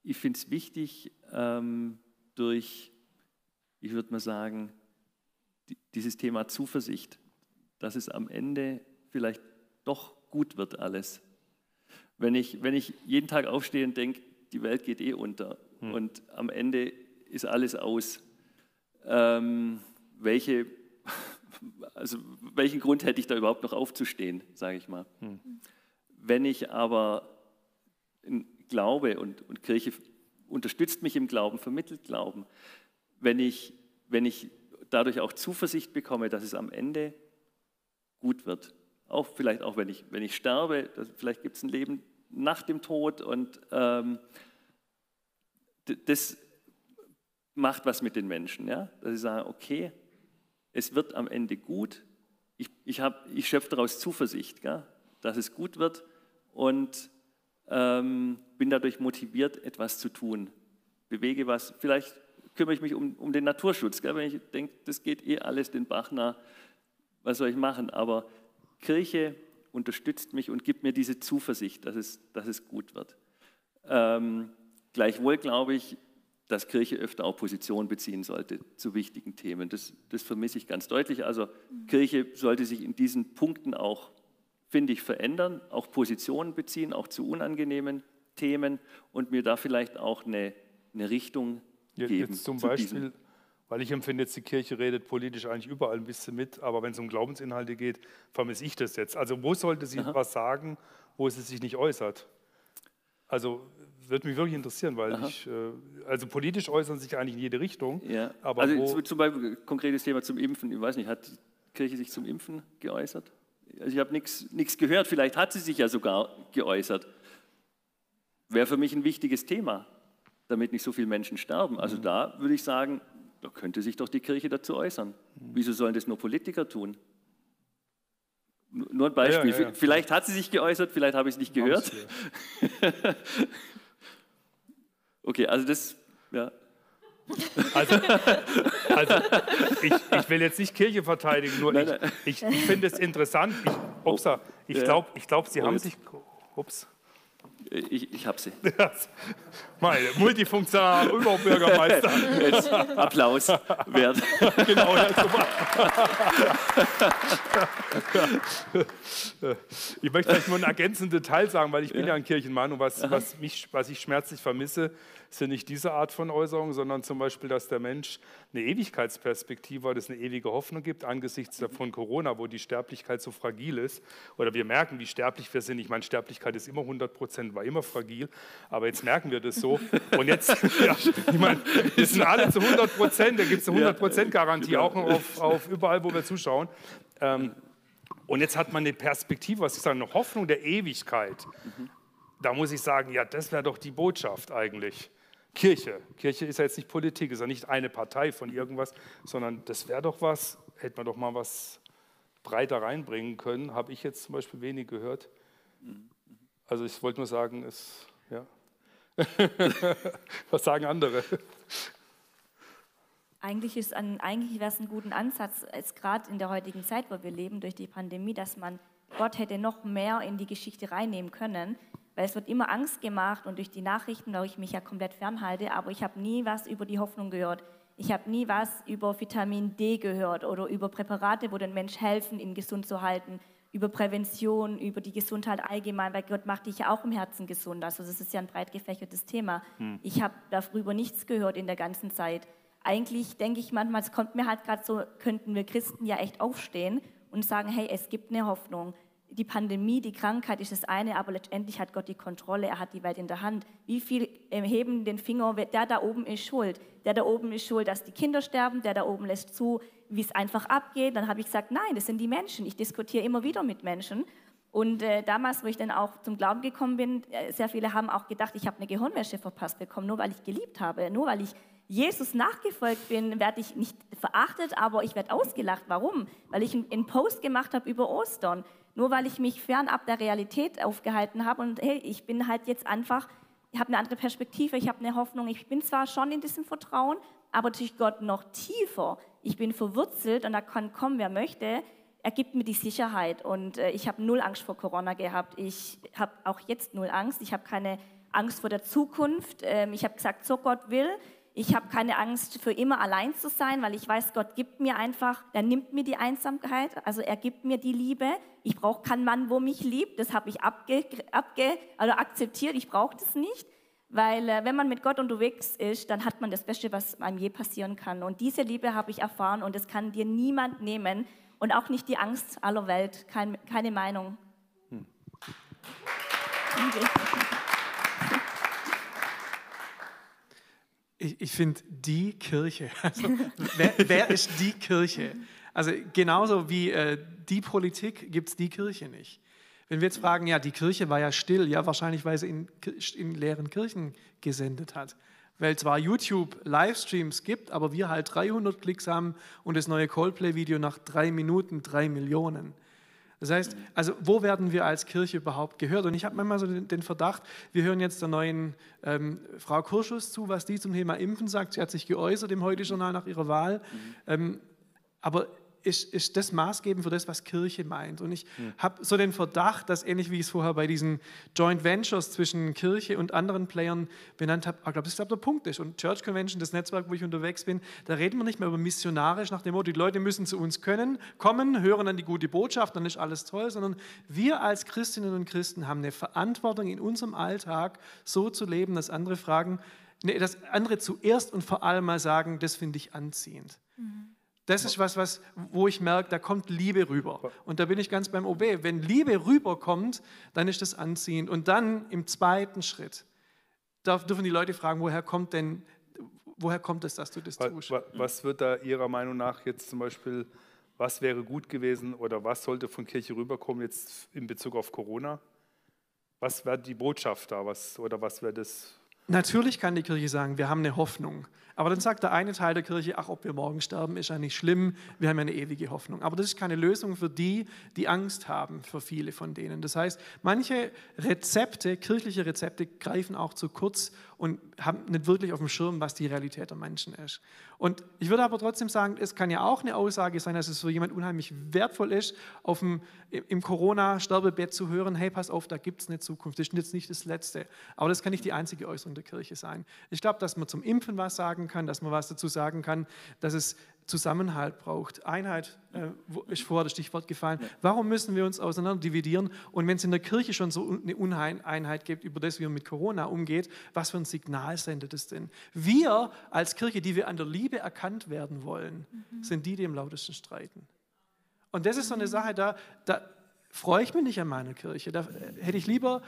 ich finde es wichtig ähm, durch, ich würde mal sagen, dieses Thema Zuversicht, dass es am Ende vielleicht doch gut wird alles. Wenn ich, wenn ich jeden Tag aufstehe und denke, die Welt geht eh unter hm. und am Ende ist alles aus, ähm, welche also welchen Grund hätte ich da überhaupt noch aufzustehen, sage ich mal. Hm. Wenn ich aber glaube und, und Kirche unterstützt mich im Glauben, vermittelt Glauben, wenn ich, wenn ich dadurch auch Zuversicht bekomme, dass es am Ende gut wird, auch vielleicht auch wenn ich, wenn ich sterbe, vielleicht gibt es ein Leben nach dem Tod und ähm, das macht was mit den Menschen, ja? dass sie sagen, okay, es wird am Ende gut, ich, ich, ich schöpfe daraus Zuversicht, gell? dass es gut wird und ähm, bin dadurch motiviert, etwas zu tun. Bewege was, vielleicht kümmere ich mich um, um den Naturschutz, gell? wenn ich denke, das geht eh alles den Bach nach, was soll ich machen? Aber Kirche unterstützt mich und gibt mir diese Zuversicht, dass es, dass es gut wird. Ähm, gleichwohl glaube ich, dass Kirche öfter auch Position beziehen sollte zu wichtigen Themen. Das, das vermisse ich ganz deutlich. Also Kirche sollte sich in diesen Punkten auch, finde ich, verändern, auch Positionen beziehen, auch zu unangenehmen Themen und mir da vielleicht auch eine, eine Richtung geben. Jetzt zum Beispiel, weil ich empfinde jetzt, die Kirche redet politisch eigentlich überall ein bisschen mit, aber wenn es um Glaubensinhalte geht, vermisse ich das jetzt. Also wo sollte sie Aha. was sagen, wo sie sich nicht äußert? Also würde mich wirklich interessieren, weil Aha. ich, äh, also politisch äußern sich eigentlich in jede Richtung. Ja. Aber also zum Beispiel konkretes Thema zum Impfen. Ich weiß nicht, hat die Kirche sich zum Impfen geäußert? Also ich habe nichts gehört. Vielleicht hat sie sich ja sogar geäußert. Wäre für mich ein wichtiges Thema, damit nicht so viele Menschen sterben. Also mhm. da würde ich sagen, da könnte sich doch die Kirche dazu äußern. Mhm. Wieso sollen das nur Politiker tun? Nur ein Beispiel. Ja, ja, ja. Vielleicht hat sie sich geäußert, vielleicht habe ich es nicht gehört. Okay, also das, ja. Also, also ich, ich, will jetzt nicht Kirche verteidigen, nur nein, nein. ich, ich, ich finde es interessant. Ich, upsa, ich glaube, ich glaub, Sie oh, haben jetzt. sich. Ups. Ich, ich habe sie. Mal, multifunktionaler Überbürgermeister. Jetzt Applaus wert. genau, ja, super. Ich möchte vielleicht nur ein ergänzendes Detail sagen, weil ich bin ja, ja ein Kirchenmann und was, was, mich, was ich schmerzlich vermisse, sind nicht diese Art von Äußerungen, sondern zum Beispiel, dass der Mensch eine Ewigkeitsperspektive hat, es eine ewige Hoffnung gibt angesichts von Corona, wo die Sterblichkeit so fragil ist. Oder wir merken, wie sterblich wir sind. Ich meine, Sterblichkeit ist immer 100 Prozent, war immer fragil, aber jetzt merken wir das so. Und jetzt, ja, ich meine, wir sind alle zu 100 Prozent, da gibt es eine 100 Prozent Garantie, genau. auch auf, auf überall, wo wir zuschauen. Ähm, und jetzt hat man eine Perspektive, was ich sage, eine Hoffnung der Ewigkeit. Da muss ich sagen, ja, das wäre doch die Botschaft eigentlich. Kirche. Kirche ist ja jetzt nicht Politik, ist ja nicht eine Partei von irgendwas, sondern das wäre doch was, hätte man doch mal was breiter reinbringen können, habe ich jetzt zum Beispiel wenig gehört. Also ich wollte nur sagen, es, ja. was sagen andere? Eigentlich, eigentlich wäre es ein guter Ansatz, gerade in der heutigen Zeit, wo wir leben, durch die Pandemie, dass man Gott hätte noch mehr in die Geschichte reinnehmen können, weil es wird immer Angst gemacht und durch die Nachrichten, da ich mich ja komplett fernhalte, aber ich habe nie was über die Hoffnung gehört. Ich habe nie was über Vitamin D gehört oder über Präparate, wo den Mensch helfen, ihn gesund zu halten, über Prävention, über die Gesundheit allgemein, weil Gott macht dich ja auch im Herzen gesund. Also das ist ja ein breit gefächertes Thema. Hm. Ich habe darüber nichts gehört in der ganzen Zeit. Eigentlich denke ich manchmal, es kommt mir halt gerade so, könnten wir Christen ja echt aufstehen und sagen, hey, es gibt eine Hoffnung die Pandemie, die Krankheit ist das eine, aber letztendlich hat Gott die Kontrolle, er hat die Welt in der Hand. Wie viel heben den Finger, der da oben ist schuld. Der da oben ist schuld, dass die Kinder sterben, der da oben lässt zu, wie es einfach abgeht. Dann habe ich gesagt, nein, das sind die Menschen. Ich diskutiere immer wieder mit Menschen. Und äh, damals, wo ich dann auch zum Glauben gekommen bin, äh, sehr viele haben auch gedacht, ich habe eine Gehirnwäsche verpasst bekommen, nur weil ich geliebt habe, nur weil ich Jesus nachgefolgt bin, werde ich nicht verachtet, aber ich werde ausgelacht. Warum? Weil ich einen Post gemacht habe über Ostern nur weil ich mich fernab der Realität aufgehalten habe und hey, ich bin halt jetzt einfach, ich habe eine andere Perspektive, ich habe eine Hoffnung, ich bin zwar schon in diesem Vertrauen, aber durch Gott noch tiefer. Ich bin verwurzelt und da kann kommen, wer möchte. Er gibt mir die Sicherheit und äh, ich habe null Angst vor Corona gehabt. Ich habe auch jetzt null Angst. Ich habe keine Angst vor der Zukunft. Ähm, ich habe gesagt, so Gott will, ich habe keine Angst, für immer allein zu sein, weil ich weiß, Gott gibt mir einfach, er nimmt mir die Einsamkeit, also er gibt mir die Liebe. Ich brauche keinen Mann, wo mich liebt, das habe ich abge, abge, also akzeptiert, ich brauche das nicht. Weil äh, wenn man mit Gott unterwegs ist, dann hat man das Beste, was einem je passieren kann. Und diese Liebe habe ich erfahren und das kann dir niemand nehmen und auch nicht die Angst aller Welt, kein, keine Meinung. Hm. Ich, ich finde die Kirche, also, wer, wer, ist die Kirche? Also genauso wie äh, die Politik gibt es die Kirche nicht. Wenn wir jetzt fragen, ja, die Kirche war ja still, ja, wahrscheinlich, weil sie in, in leeren Kirchen gesendet hat. Weil zwar YouTube Livestreams gibt, aber wir halt 300 Klicks haben und das neue Coldplay-Video nach drei Minuten drei Millionen. Das heißt, also wo werden wir als Kirche überhaupt gehört? Und ich habe manchmal so den, den, Verdacht, wir hören jetzt der neuen ähm, Frau Kurschus zu, was die zum Thema Impfen sagt. Sie hat sich geäußert im Heute-Journal nach ihrer Wahl. Mhm. Ähm, aber ist, ist das maßgebend für das, was Kirche meint. Und ich hm. habe so den Verdacht, dass ähnlich wie ich es vorher bei diesen Joint Ventures zwischen Kirche und anderen Playern benannt habe, ich glaube, das ist der Punkt ist. Und Church Convention, das Netzwerk, wo ich unterwegs bin, da reden wir nicht mehr über missionarisch nach dem Motto, die Leute müssen zu uns können, kommen, hören dann die gute Botschaft, dann ist alles toll, sondern wir als Christinnen und Christen haben eine Verantwortung in unserem Alltag so zu leben, dass andere fragen, nee, dass andere zuerst und vor allem mal sagen, das finde ich anziehend. Mhm. Das ist was, was, wo ich merke, da kommt Liebe rüber. Und da bin ich ganz beim OB. Wenn Liebe rüberkommt, dann ist das anziehend. Und dann im zweiten Schritt dürfen die Leute fragen, woher kommt denn, woher kommt es, dass du das tust? Was wird da Ihrer Meinung nach jetzt zum Beispiel, was wäre gut gewesen oder was sollte von Kirche rüberkommen jetzt in Bezug auf Corona? Was wäre die Botschaft da? Was, oder was wäre das? Natürlich kann die Kirche sagen, wir haben eine Hoffnung. Aber dann sagt der eine Teil der Kirche, ach, ob wir morgen sterben, ist ja nicht schlimm, wir haben ja eine ewige Hoffnung. Aber das ist keine Lösung für die, die Angst haben, für viele von denen. Das heißt, manche Rezepte, kirchliche Rezepte, greifen auch zu kurz und haben nicht wirklich auf dem Schirm, was die Realität der Menschen ist. Und ich würde aber trotzdem sagen, es kann ja auch eine Aussage sein, dass es für jemand unheimlich wertvoll ist, auf dem, im Corona-Sterbebett zu hören, hey, pass auf, da gibt es eine Zukunft, das ist jetzt nicht das Letzte. Aber das kann nicht die einzige Äußerung der Kirche sein. Ich glaube, dass man zum Impfen was sagen kann, dass man was dazu sagen kann, dass es Zusammenhalt braucht. Einheit äh, ist vorher das Stichwort gefallen. Warum müssen wir uns auseinander dividieren? Und wenn es in der Kirche schon so eine Uneinheit gibt, über das, wie man mit Corona umgeht, was für ein Signal sendet es denn? Wir als Kirche, die wir an der Liebe erkannt werden wollen, mhm. sind die, die am lautesten streiten. Und das ist so eine Sache, da, da freue ich mich nicht an meiner Kirche. Da äh, hätte ich lieber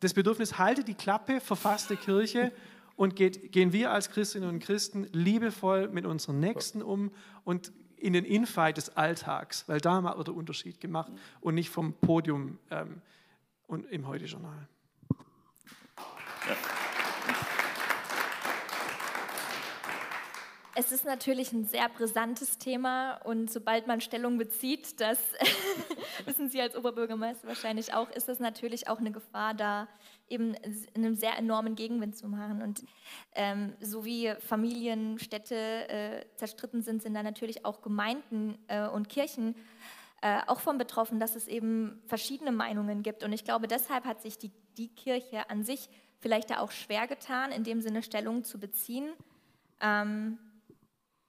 das Bedürfnis, halte die Klappe, verfasste Kirche und geht, gehen wir als Christinnen und Christen liebevoll mit unseren Nächsten um und in den Infight des Alltags, weil da wird der Unterschied gemacht und nicht vom Podium ähm, und im Heute-Journal. Ja. Es ist natürlich ein sehr brisantes Thema und sobald man Stellung bezieht, das wissen Sie als Oberbürgermeister wahrscheinlich auch, ist das natürlich auch eine Gefahr, da eben einen sehr enormen Gegenwind zu machen. Und ähm, so wie Familien, Städte äh, zerstritten sind, sind da natürlich auch Gemeinden äh, und Kirchen äh, auch von betroffen, dass es eben verschiedene Meinungen gibt. Und ich glaube, deshalb hat sich die, die Kirche an sich vielleicht da auch schwer getan, in dem Sinne Stellung zu beziehen. Ähm,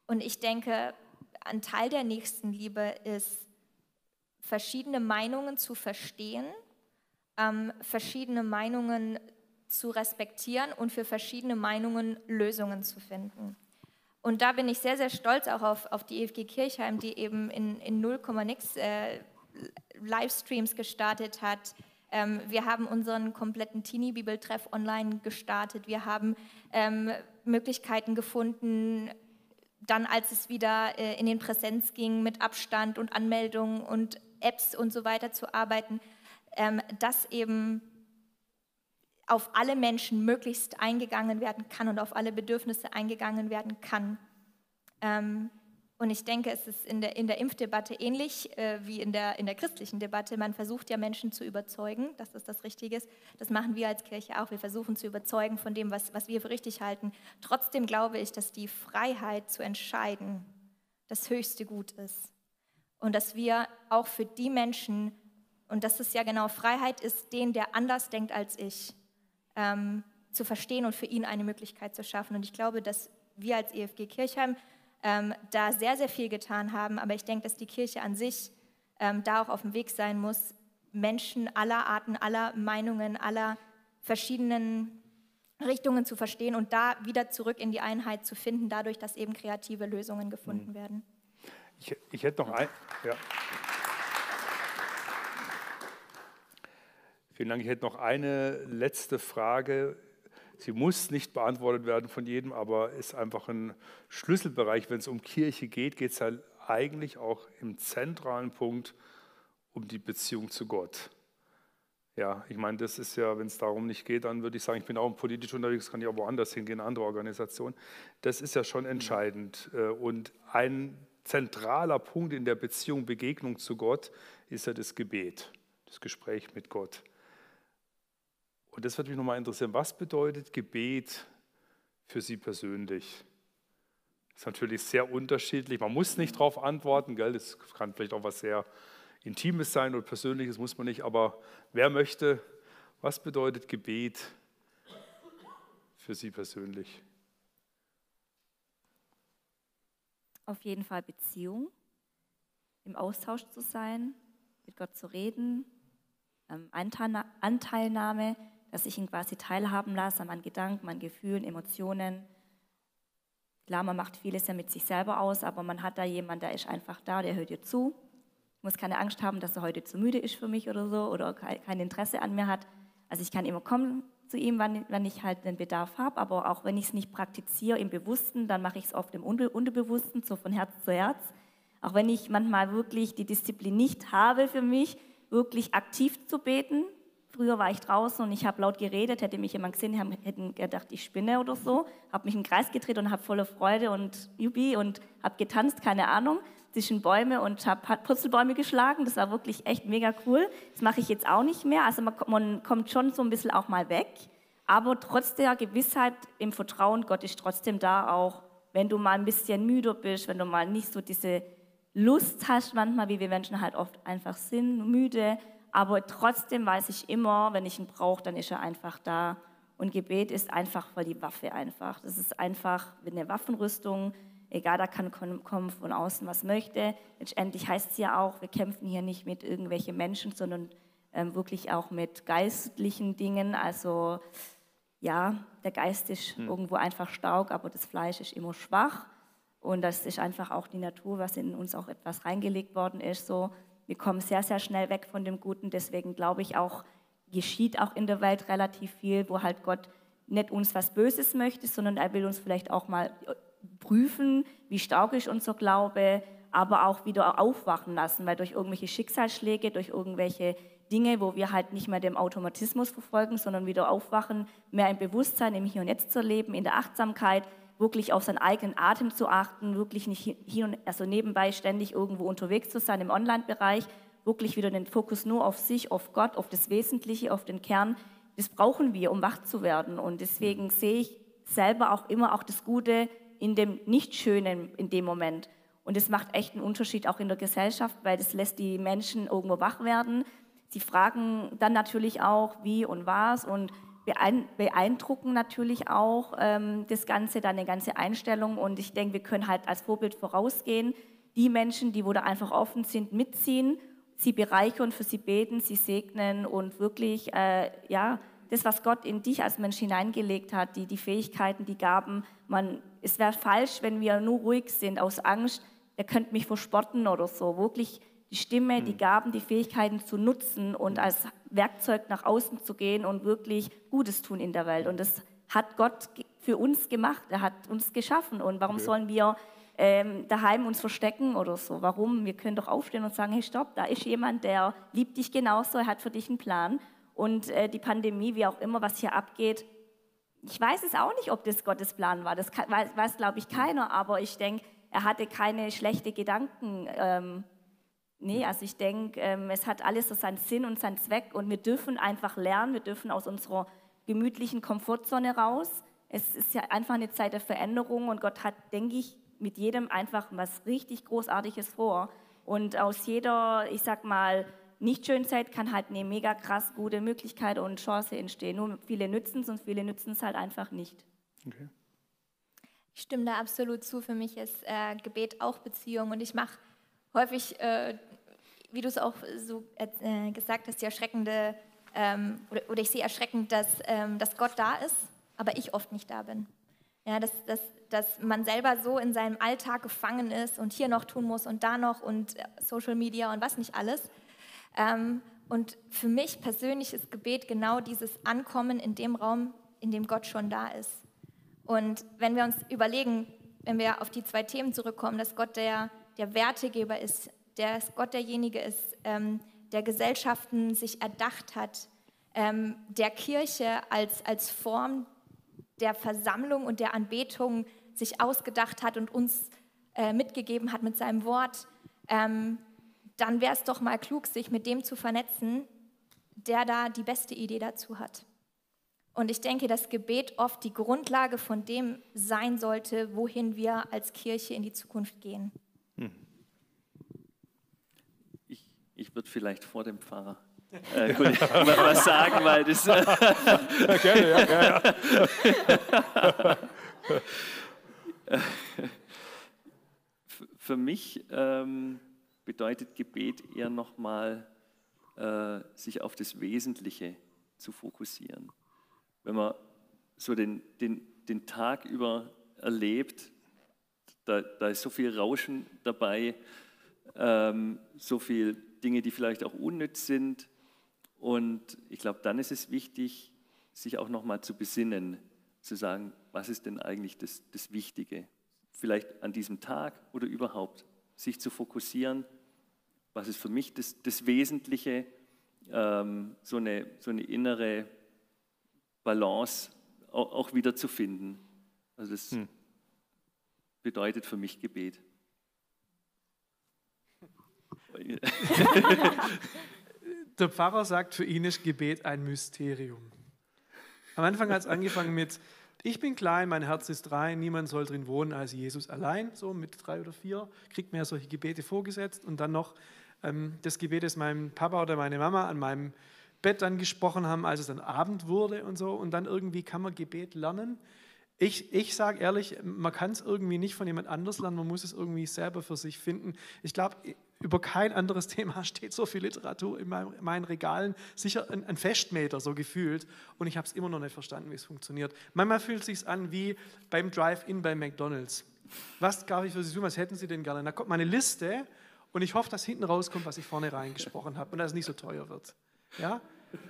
und ich denke, ein Teil der Nächstenliebe ist, verschiedene Meinungen zu verstehen, ähm, verschiedene Meinungen zu respektieren und für verschiedene Meinungen Lösungen zu finden. Und da bin ich sehr, sehr stolz auch auf, auf die EFG Kirchheim, die eben in, in 0, nix äh, Livestreams gestartet hat. Ähm, wir haben unseren kompletten Teenie-Bibeltreff online gestartet. Wir haben ähm, Möglichkeiten gefunden, dann, als es wieder äh, in den Präsenz ging, mit Abstand und Anmeldungen und Apps und so weiter zu arbeiten, ähm, dass eben auf alle Menschen möglichst eingegangen werden kann und auf alle Bedürfnisse eingegangen werden kann. Ähm, und ich denke, es ist in der, in der Impfdebatte ähnlich äh, wie in der, in der christlichen Debatte. Man versucht ja Menschen zu überzeugen, dass das das Richtige ist. Das machen wir als Kirche auch. Wir versuchen zu überzeugen von dem, was, was wir für richtig halten. Trotzdem glaube ich, dass die Freiheit zu entscheiden das höchste Gut ist. Und dass wir auch für die Menschen, und das ist ja genau Freiheit ist, den, der anders denkt als ich, ähm, zu verstehen und für ihn eine Möglichkeit zu schaffen. Und ich glaube, dass wir als EFG Kirchheim ähm, da sehr, sehr viel getan haben. Aber ich denke, dass die Kirche an sich ähm, da auch auf dem Weg sein muss, Menschen aller Arten, aller Meinungen, aller verschiedenen Richtungen zu verstehen und da wieder zurück in die Einheit zu finden, dadurch, dass eben kreative Lösungen gefunden mhm. werden. Ich, ich, hätte noch ein. Ja. Vielen Dank. Ich hätte noch eine letzte Frage Sie muss nicht beantwortet werden von jedem, aber ist einfach ein Schlüsselbereich. Wenn es um Kirche geht, geht es halt eigentlich auch im zentralen Punkt um die Beziehung zu Gott. Ja, ich meine, das ist ja, wenn es darum nicht geht, dann würde ich sagen, ich bin auch politisch unterwegs, kann ich auch woanders hingehen, andere Organisationen. Das ist ja schon entscheidend. Äh, und ein zentraler Punkt in der Beziehung, Begegnung zu Gott, ist ja das Gebet, das Gespräch mit Gott. Und das würde mich nochmal interessieren. Was bedeutet Gebet für Sie persönlich? Das ist natürlich sehr unterschiedlich. Man muss nicht darauf antworten, gell? das kann vielleicht auch was sehr Intimes sein oder Persönliches, muss man nicht. Aber wer möchte, was bedeutet Gebet für Sie persönlich? Auf jeden Fall Beziehung, im Austausch zu sein, mit Gott zu reden, ähm, Anteilnahme, dass ich ihn quasi teilhaben lasse an meinen Gedanken, meinen Gefühlen, Emotionen. Klar, man macht vieles ja mit sich selber aus, aber man hat da jemanden, der ist einfach da, der hört dir zu. Ich muss keine Angst haben, dass er heute zu müde ist für mich oder so oder kein Interesse an mir hat. Also ich kann immer kommen zu ihm, wann, wann ich halt den Bedarf habe, aber auch wenn ich es nicht praktiziere im Bewussten, dann mache ich es oft im Unterbewussten, so von Herz zu Herz. Auch wenn ich manchmal wirklich die Disziplin nicht habe für mich, wirklich aktiv zu beten. Früher war ich draußen und ich habe laut geredet, hätte mich jemand gesehen, hätten gedacht, ich spinne oder so, habe mich den Kreis gedreht und habe voller Freude und Jubi und habe getanzt, keine Ahnung, zwischen Bäume und habe Purzelbäume geschlagen. Das war wirklich echt mega cool. Das mache ich jetzt auch nicht mehr. Also man, man kommt schon so ein bisschen auch mal weg, aber trotz der Gewissheit im Vertrauen, Gott ist trotzdem da auch, wenn du mal ein bisschen müder bist, wenn du mal nicht so diese Lust hast manchmal, wie wir Menschen halt oft einfach sind, müde, aber trotzdem weiß ich immer, wenn ich ihn brauche, dann ist er einfach da. Und Gebet ist einfach voll die Waffe einfach. Das ist einfach wie eine Waffenrüstung. Egal, da kann kommen von außen, was möchte. Letztendlich heißt es ja auch, wir kämpfen hier nicht mit irgendwelchen Menschen, sondern ähm, wirklich auch mit geistlichen Dingen. Also ja, der Geist ist hm. irgendwo einfach stark, aber das Fleisch ist immer schwach. Und das ist einfach auch die Natur, was in uns auch etwas reingelegt worden ist. So, wir kommen sehr, sehr schnell weg von dem Guten. Deswegen glaube ich auch, geschieht auch in der Welt relativ viel, wo halt Gott nicht uns was Böses möchte, sondern er will uns vielleicht auch mal äh, prüfen, wie stark ist unser Glaube, aber auch wieder aufwachen lassen, weil durch irgendwelche Schicksalsschläge, durch irgendwelche Dinge, wo wir halt nicht mehr dem Automatismus verfolgen, sondern wieder aufwachen, mehr im Bewusstsein, im Hier und Jetzt zu leben, in der Achtsamkeit, wirklich auf seinen eigenen Atem zu achten, wirklich nicht hier und also nebenbei ständig irgendwo unterwegs zu sein im Online-Bereich, wirklich wieder den Fokus nur auf sich, auf Gott, auf das Wesentliche, auf den Kern. Das brauchen wir, um wach zu werden. Und deswegen sehe ich selber auch immer auch das Gute in dem Nicht-Schönen in dem Moment. Und es macht echt einen Unterschied auch in der Gesellschaft, weil das lässt die Menschen irgendwo wach werden. Sie fragen dann natürlich auch, wie und was. Und beeindrucken natürlich auch ähm, das Ganze, deine ganze Einstellung. Und ich denke, wir können halt als Vorbild vorausgehen, die Menschen, die wo da einfach offen sind, mitziehen, sie bereichern, für sie beten, sie segnen und wirklich, äh, ja, das, was Gott in dich als Mensch hineingelegt hat, die, die Fähigkeiten, die Gaben, man, es wäre falsch, wenn wir nur ruhig sind aus Angst, der könnte mich verspotten oder so. Wirklich die Stimme, die hm. Gaben, die Fähigkeiten zu nutzen und als Werkzeug nach außen zu gehen und wirklich Gutes tun in der Welt. Und das hat Gott für uns gemacht. Er hat uns geschaffen. Und warum okay. sollen wir ähm, daheim uns verstecken oder so? Warum? Wir können doch aufstehen und sagen, hey, stopp, da ist jemand, der liebt dich genauso, er hat für dich einen Plan. Und äh, die Pandemie, wie auch immer, was hier abgeht, ich weiß es auch nicht, ob das Gottes Plan war. Das kann, weiß, weiß glaube ich, keiner. Aber ich denke, er hatte keine schlechten Gedanken. Ähm, Nee, also ich denke, ähm, es hat alles so seinen Sinn und seinen Zweck und wir dürfen einfach lernen, wir dürfen aus unserer gemütlichen Komfortzone raus. Es ist ja einfach eine Zeit der Veränderung und Gott hat, denke ich, mit jedem einfach was richtig Großartiges vor. Und aus jeder, ich sag mal, nicht schönen Zeit kann halt eine mega krass gute Möglichkeit und Chance entstehen. Nur viele nützen es und viele nützen es halt einfach nicht. Okay. Ich stimme da absolut zu. Für mich ist äh, Gebet auch Beziehung und ich mache häufig, äh, wie du es auch so äh, gesagt hast, die erschreckende, ähm, oder, oder, ich sehe erschreckend, dass, ähm, dass Gott da ist, aber ich oft nicht da bin. Ja, dass, dass, dass man selber so in seinem Alltag gefangen ist und hier noch tun muss und da noch und äh, Social Media und was nicht alles. Ähm, und für mich persönlich ist Gebet genau dieses Ankommen in dem Raum, in dem Gott schon da ist. Und wenn wir uns überlegen, wenn wir auf die zwei Themen zurückkommen, dass Gott der der Wertegeber ist, der Gott derjenige ist, ähm, der Gesellschaften sich erdacht hat, ähm, der Kirche als, als Form der Versammlung und der Anbetung sich ausgedacht hat und uns äh, mitgegeben hat mit seinem Wort, ähm, dann wäre es doch mal klug, sich mit dem zu vernetzen, der da die beste Idee dazu hat. Und ich denke, dass Gebet oft die Grundlage von dem sein sollte, wohin wir als Kirche in die Zukunft gehen. Hm. Ich, würde vielleicht vor dem Pfarrer äh, gut, was sagen, weil das. ja, gerne, ja, gerne. Für mich ähm, bedeutet Gebet eher nochmal, äh, sich auf das Wesentliche zu fokussieren. Wenn man so den, den, den Tag über erlebt, da, da ist so viel Rauschen dabei, ähm, so viele Dinge, die vielleicht auch unnütz sind. Und ich glaube, dann ist es wichtig, sich auch nochmal zu besinnen, zu sagen, was ist denn eigentlich das, das Wichtige? Vielleicht an diesem Tag oder überhaupt, sich zu fokussieren was ist für mich das, das Wesentliche, ähm, so, eine, so eine innere Balance auch, auch wieder zu finden. Also das hm. bedeutet für mich Gebet. Der Pfarrer sagt, für ihn ist Gebet ein Mysterium. Am Anfang hat es angefangen mit, ich bin klein, mein Herz ist rein, niemand soll drin wohnen als Jesus allein, so mit drei oder vier, kriegt mir ja solche Gebete vorgesetzt und dann noch ähm, das Gebet, das mein Papa oder meine Mama an meinem Bett dann gesprochen haben, als es dann Abend wurde und so. Und dann irgendwie kann man Gebet lernen. Ich, ich sage ehrlich, man kann es irgendwie nicht von jemand anders lernen, man muss es irgendwie selber für sich finden. Ich glaube, über kein anderes Thema steht so viel Literatur in meinen Regalen, sicher ein, ein Festmeter so gefühlt. Und ich habe es immer noch nicht verstanden, wie es funktioniert. Manchmal fühlt es sich an wie beim Drive-In bei McDonald's. Was darf ich für Sie tun? Was hätten Sie denn gerne? Da kommt meine Liste und ich hoffe, dass hinten rauskommt, was ich vorne reingesprochen habe und dass es nicht so teuer wird. Ja?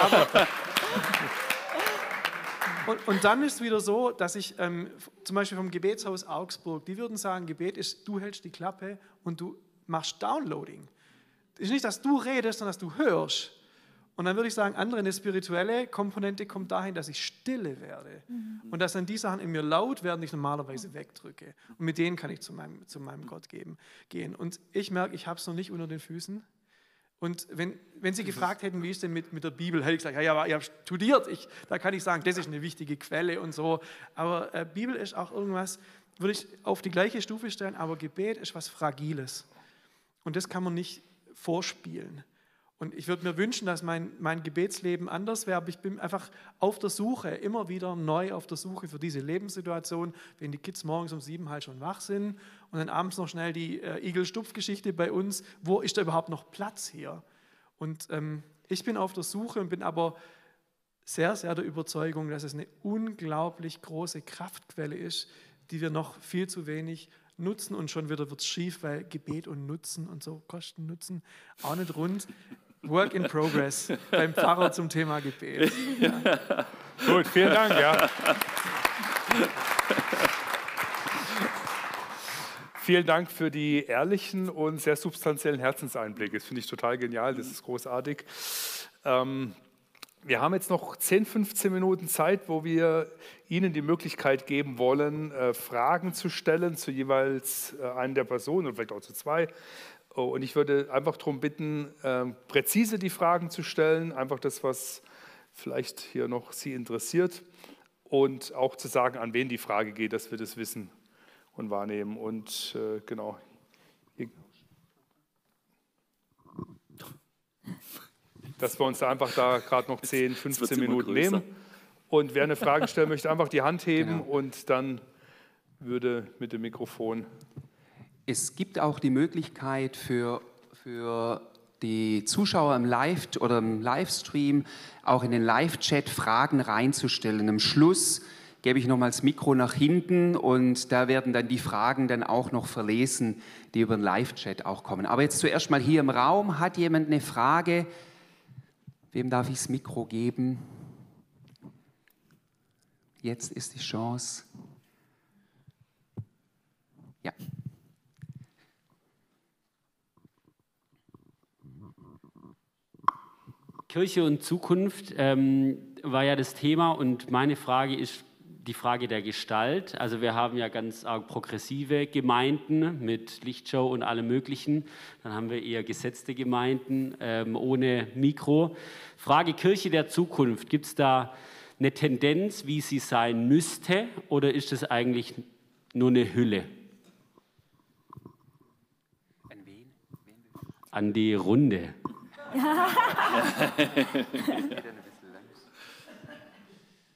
Aber, und, und, dann ist es wieder so, dass ich ähm, zum Beispiel vom Gebetshaus Augsburg, die würden sagen, Gebet ist, du hältst die Klappe und du machst Downloading. Es ist nicht, dass du redest, sondern dass du hörst. Und dann würde ich sagen, andere, eine spirituelle Komponente kommt dahin, dass ich stille werde. Mhm. Und dass dann die Sachen in mir laut werden, die ich normalerweise wegdrücke. Und mit denen kann ich zu meinem, zu meinem Gott geben, gehen. Und ich merke, ich habe es noch nicht unter den Füßen. Und wenn, wenn Sie gefragt hätten, wie ist denn mit, mit der Bibel, hätte ich gesagt, ja, ja, ich habe studiert. Ich, da kann ich sagen, das ist eine wichtige Quelle und so. Aber äh, Bibel ist auch irgendwas, würde ich auf die gleiche Stufe stellen, aber Gebet ist was Fragiles. Und das kann man nicht vorspielen. Und ich würde mir wünschen, dass mein, mein Gebetsleben anders wäre, aber ich bin einfach auf der Suche, immer wieder neu auf der Suche für diese Lebenssituation, wenn die Kids morgens um sieben halt schon wach sind und dann abends noch schnell die äh, Igel-Stupf-Geschichte bei uns, wo ist da überhaupt noch Platz hier? Und ähm, ich bin auf der Suche und bin aber sehr, sehr der Überzeugung, dass es eine unglaublich große Kraftquelle ist, die wir noch viel zu wenig nutzen und schon wieder wird es schief, weil Gebet und Nutzen und so Kosten Nutzen auch nicht rund. Work in Progress beim Pfarrer zum Thema Gebet. Ja. Gut, vielen Dank. Ja. Vielen Dank für die ehrlichen und sehr substanziellen Herzenseinblicke. Das finde ich total genial, das ist großartig. Ähm, wir haben jetzt noch 10, 15 Minuten Zeit, wo wir Ihnen die Möglichkeit geben wollen, äh, Fragen zu stellen zu jeweils äh, einer der Personen oder vielleicht auch zu zwei. Oh, und ich würde einfach darum bitten, ähm, präzise die Fragen zu stellen, einfach das, was vielleicht hier noch Sie interessiert und auch zu sagen, an wen die Frage geht, dass wir das wissen und wahrnehmen. Und äh, genau. Dass wir uns da einfach da gerade noch 10, 15 Minuten nehmen. Und wer eine Frage stellen möchte, einfach die Hand heben genau. und dann würde mit dem Mikrofon es gibt auch die Möglichkeit für, für die Zuschauer im Live oder im Livestream auch in den Live-Chat Fragen reinzustellen. Am Schluss gebe ich nochmals das Mikro nach hinten und da werden dann die Fragen dann auch noch verlesen, die über den Live-Chat auch kommen. Aber jetzt zuerst mal hier im Raum. Hat jemand eine Frage? Wem darf ich das Mikro geben? Jetzt ist die Chance. Ja. Kirche und Zukunft ähm, war ja das Thema und meine Frage ist die Frage der Gestalt. Also wir haben ja ganz arg progressive Gemeinden mit Lichtshow und allem Möglichen. Dann haben wir eher gesetzte Gemeinden ähm, ohne Mikro. Frage Kirche der Zukunft. Gibt es da eine Tendenz, wie sie sein müsste oder ist es eigentlich nur eine Hülle? An die Runde.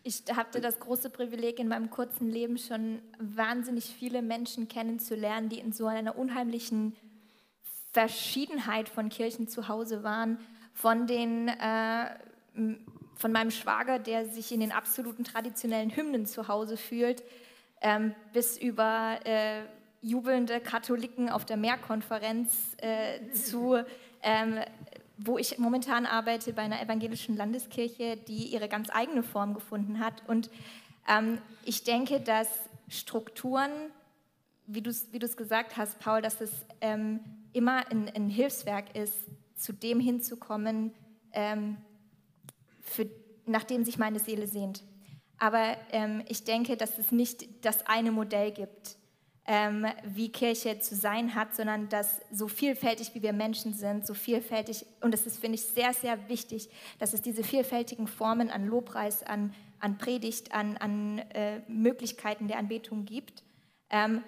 Ich hatte das große Privileg, in meinem kurzen Leben schon wahnsinnig viele Menschen kennenzulernen, die in so einer unheimlichen Verschiedenheit von Kirchen zu Hause waren. Von, den, äh, von meinem Schwager, der sich in den absoluten traditionellen Hymnen zu Hause fühlt, ähm, bis über äh, jubelnde Katholiken auf der Mehrkonferenz äh, zu ähm, wo ich momentan arbeite bei einer evangelischen Landeskirche, die ihre ganz eigene Form gefunden hat. Und ähm, ich denke, dass Strukturen, wie du es wie gesagt hast, Paul, dass es ähm, immer ein, ein, Hilfswerk ist, zu dem hinzukommen, ähm, für, nach dem sich meine Seele sehnt. Aber ähm, ich denke, dass es nicht das eine Modell gibt ähm, wie Kirche zu sein hat, sondern dass so vielfältig wie wir Menschen sind, so vielfältig, und das ist, finde ich, sehr, sehr wichtig, dass es diese vielfältigen Formen an Lobpreis, an, an Predigt, an, an äh, Möglichkeiten der Anbetung gibt. Ähm,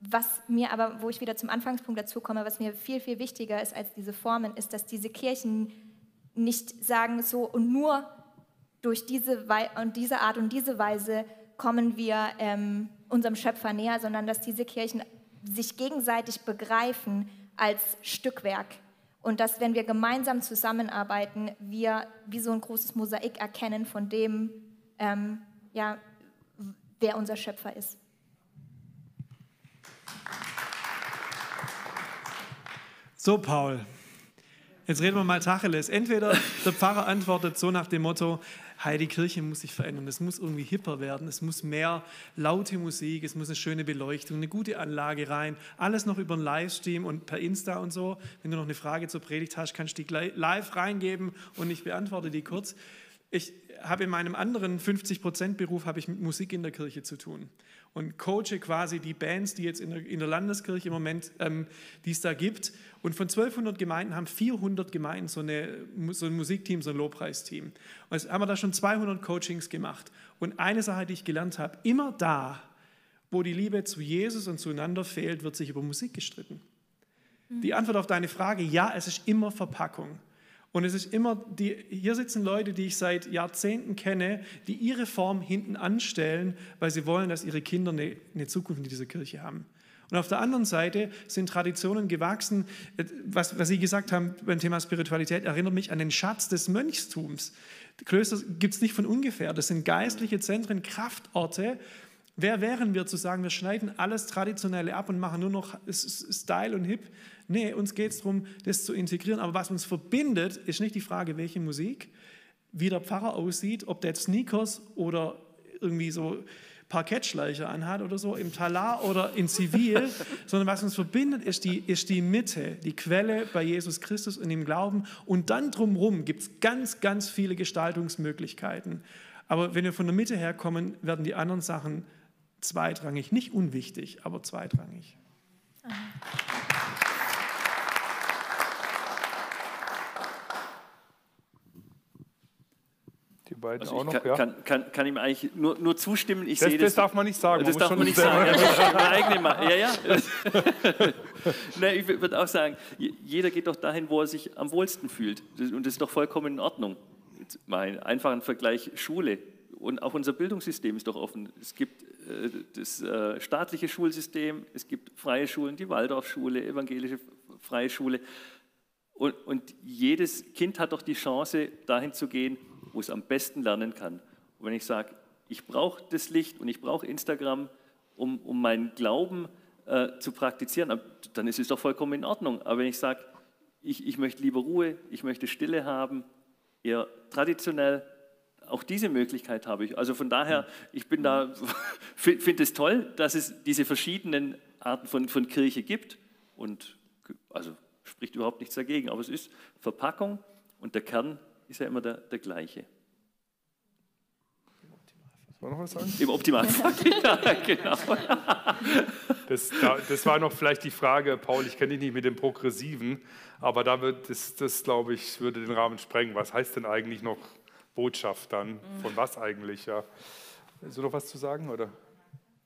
was mir aber, wo ich wieder zum Anfangspunkt dazu komme, was mir viel, viel wichtiger ist als diese Formen, ist, dass diese Kirchen nicht sagen so und nur durch diese, und diese Art und diese Weise kommen wir ähm, unserem Schöpfer näher, sondern dass diese Kirchen sich gegenseitig begreifen als Stückwerk. Und dass, wenn wir gemeinsam zusammenarbeiten, wir wie so ein großes Mosaik erkennen von dem, ähm, ja, wer unser Schöpfer ist. So, Paul, jetzt reden wir mal Tacheles. Entweder der Pfarrer antwortet so nach dem Motto, hey, die Kirche muss sich verändern, es muss irgendwie hipper werden, es muss mehr laute Musik, es muss eine schöne Beleuchtung, eine gute Anlage rein, alles noch über einen Livestream und per Insta und so. Wenn du noch eine Frage zur Predigt hast, kannst du die live reingeben und ich beantworte die kurz. Ich habe in meinem anderen 50%-Beruf habe ich mit Musik in der Kirche zu tun und coache quasi die Bands, die jetzt in der, in der Landeskirche im Moment, ähm, die es da gibt. Und von 1200 Gemeinden haben 400 Gemeinden so, eine, so ein Musikteam, so ein Lobpreisteam. Und jetzt haben wir da schon 200 Coachings gemacht. Und eine Sache, die ich gelernt habe, immer da, wo die Liebe zu Jesus und zueinander fehlt, wird sich über Musik gestritten. Die Antwort auf deine Frage, ja, es ist immer Verpackung. Und es ist immer, die, hier sitzen Leute, die ich seit Jahrzehnten kenne, die ihre Form hinten anstellen, weil sie wollen, dass ihre Kinder eine, eine Zukunft in dieser Kirche haben. Und auf der anderen Seite sind Traditionen gewachsen. Was, was Sie gesagt haben beim Thema Spiritualität, erinnert mich an den Schatz des Mönchstums. Klöster gibt es nicht von ungefähr. Das sind geistliche Zentren, Kraftorte. Wer wären wir zu sagen, wir schneiden alles Traditionelle ab und machen nur noch Style und Hip? Nee, uns geht es darum, das zu integrieren. Aber was uns verbindet, ist nicht die Frage, welche Musik, wie der Pfarrer aussieht, ob der jetzt Sneakers oder irgendwie so Parkettschleicher anhat oder so, im Talar oder in Zivil, sondern was uns verbindet, ist die, ist die Mitte, die Quelle bei Jesus Christus und im Glauben. Und dann drumherum gibt es ganz, ganz viele Gestaltungsmöglichkeiten. Aber wenn wir von der Mitte herkommen, werden die anderen Sachen zweitrangig, nicht unwichtig, aber zweitrangig. Amen. Die beiden also auch noch, kann, ja? Kann, kann, kann, ihm eigentlich nur, nur zustimmen. Ich das, sehe das, das darf man nicht sagen. Das man darf man nicht sagen. Ja, eigene ja, ja. nee, ich würde auch sagen, jeder geht doch dahin, wo er sich am wohlsten fühlt. Und das ist doch vollkommen in Ordnung. Mal einfach ein Vergleich Schule. Und auch unser Bildungssystem ist doch offen. Es gibt äh, das äh, staatliche Schulsystem, es gibt freie Schulen, die Waldorfschule, evangelische freie Schule. Und, und jedes Kind hat doch die Chance, dahin zu gehen, wo es am besten lernen kann. Und wenn ich sage, ich brauche das Licht und ich brauche Instagram, um, um meinen Glauben äh, zu praktizieren, dann ist es doch vollkommen in Ordnung. Aber wenn ich sage, ich, ich möchte lieber Ruhe, ich möchte Stille haben, eher traditionell, auch diese Möglichkeit habe ich. Also von daher, ich bin da, finde es toll, dass es diese verschiedenen Arten von, von Kirche gibt und also spricht überhaupt nichts dagegen. Aber es ist Verpackung und der Kern ist ja immer der, der gleiche. Soll noch was sagen? Im Optimalfall, ja, genau. Das, da, das, war noch vielleicht die Frage, Paul, ich kenne dich nicht mit dem Progressiven, aber da wird das, das glaube ich, würde den Rahmen sprengen. Was heißt denn eigentlich noch Botschaft dann? Von was eigentlich? Ja. Willst du noch was zu sagen? Oder?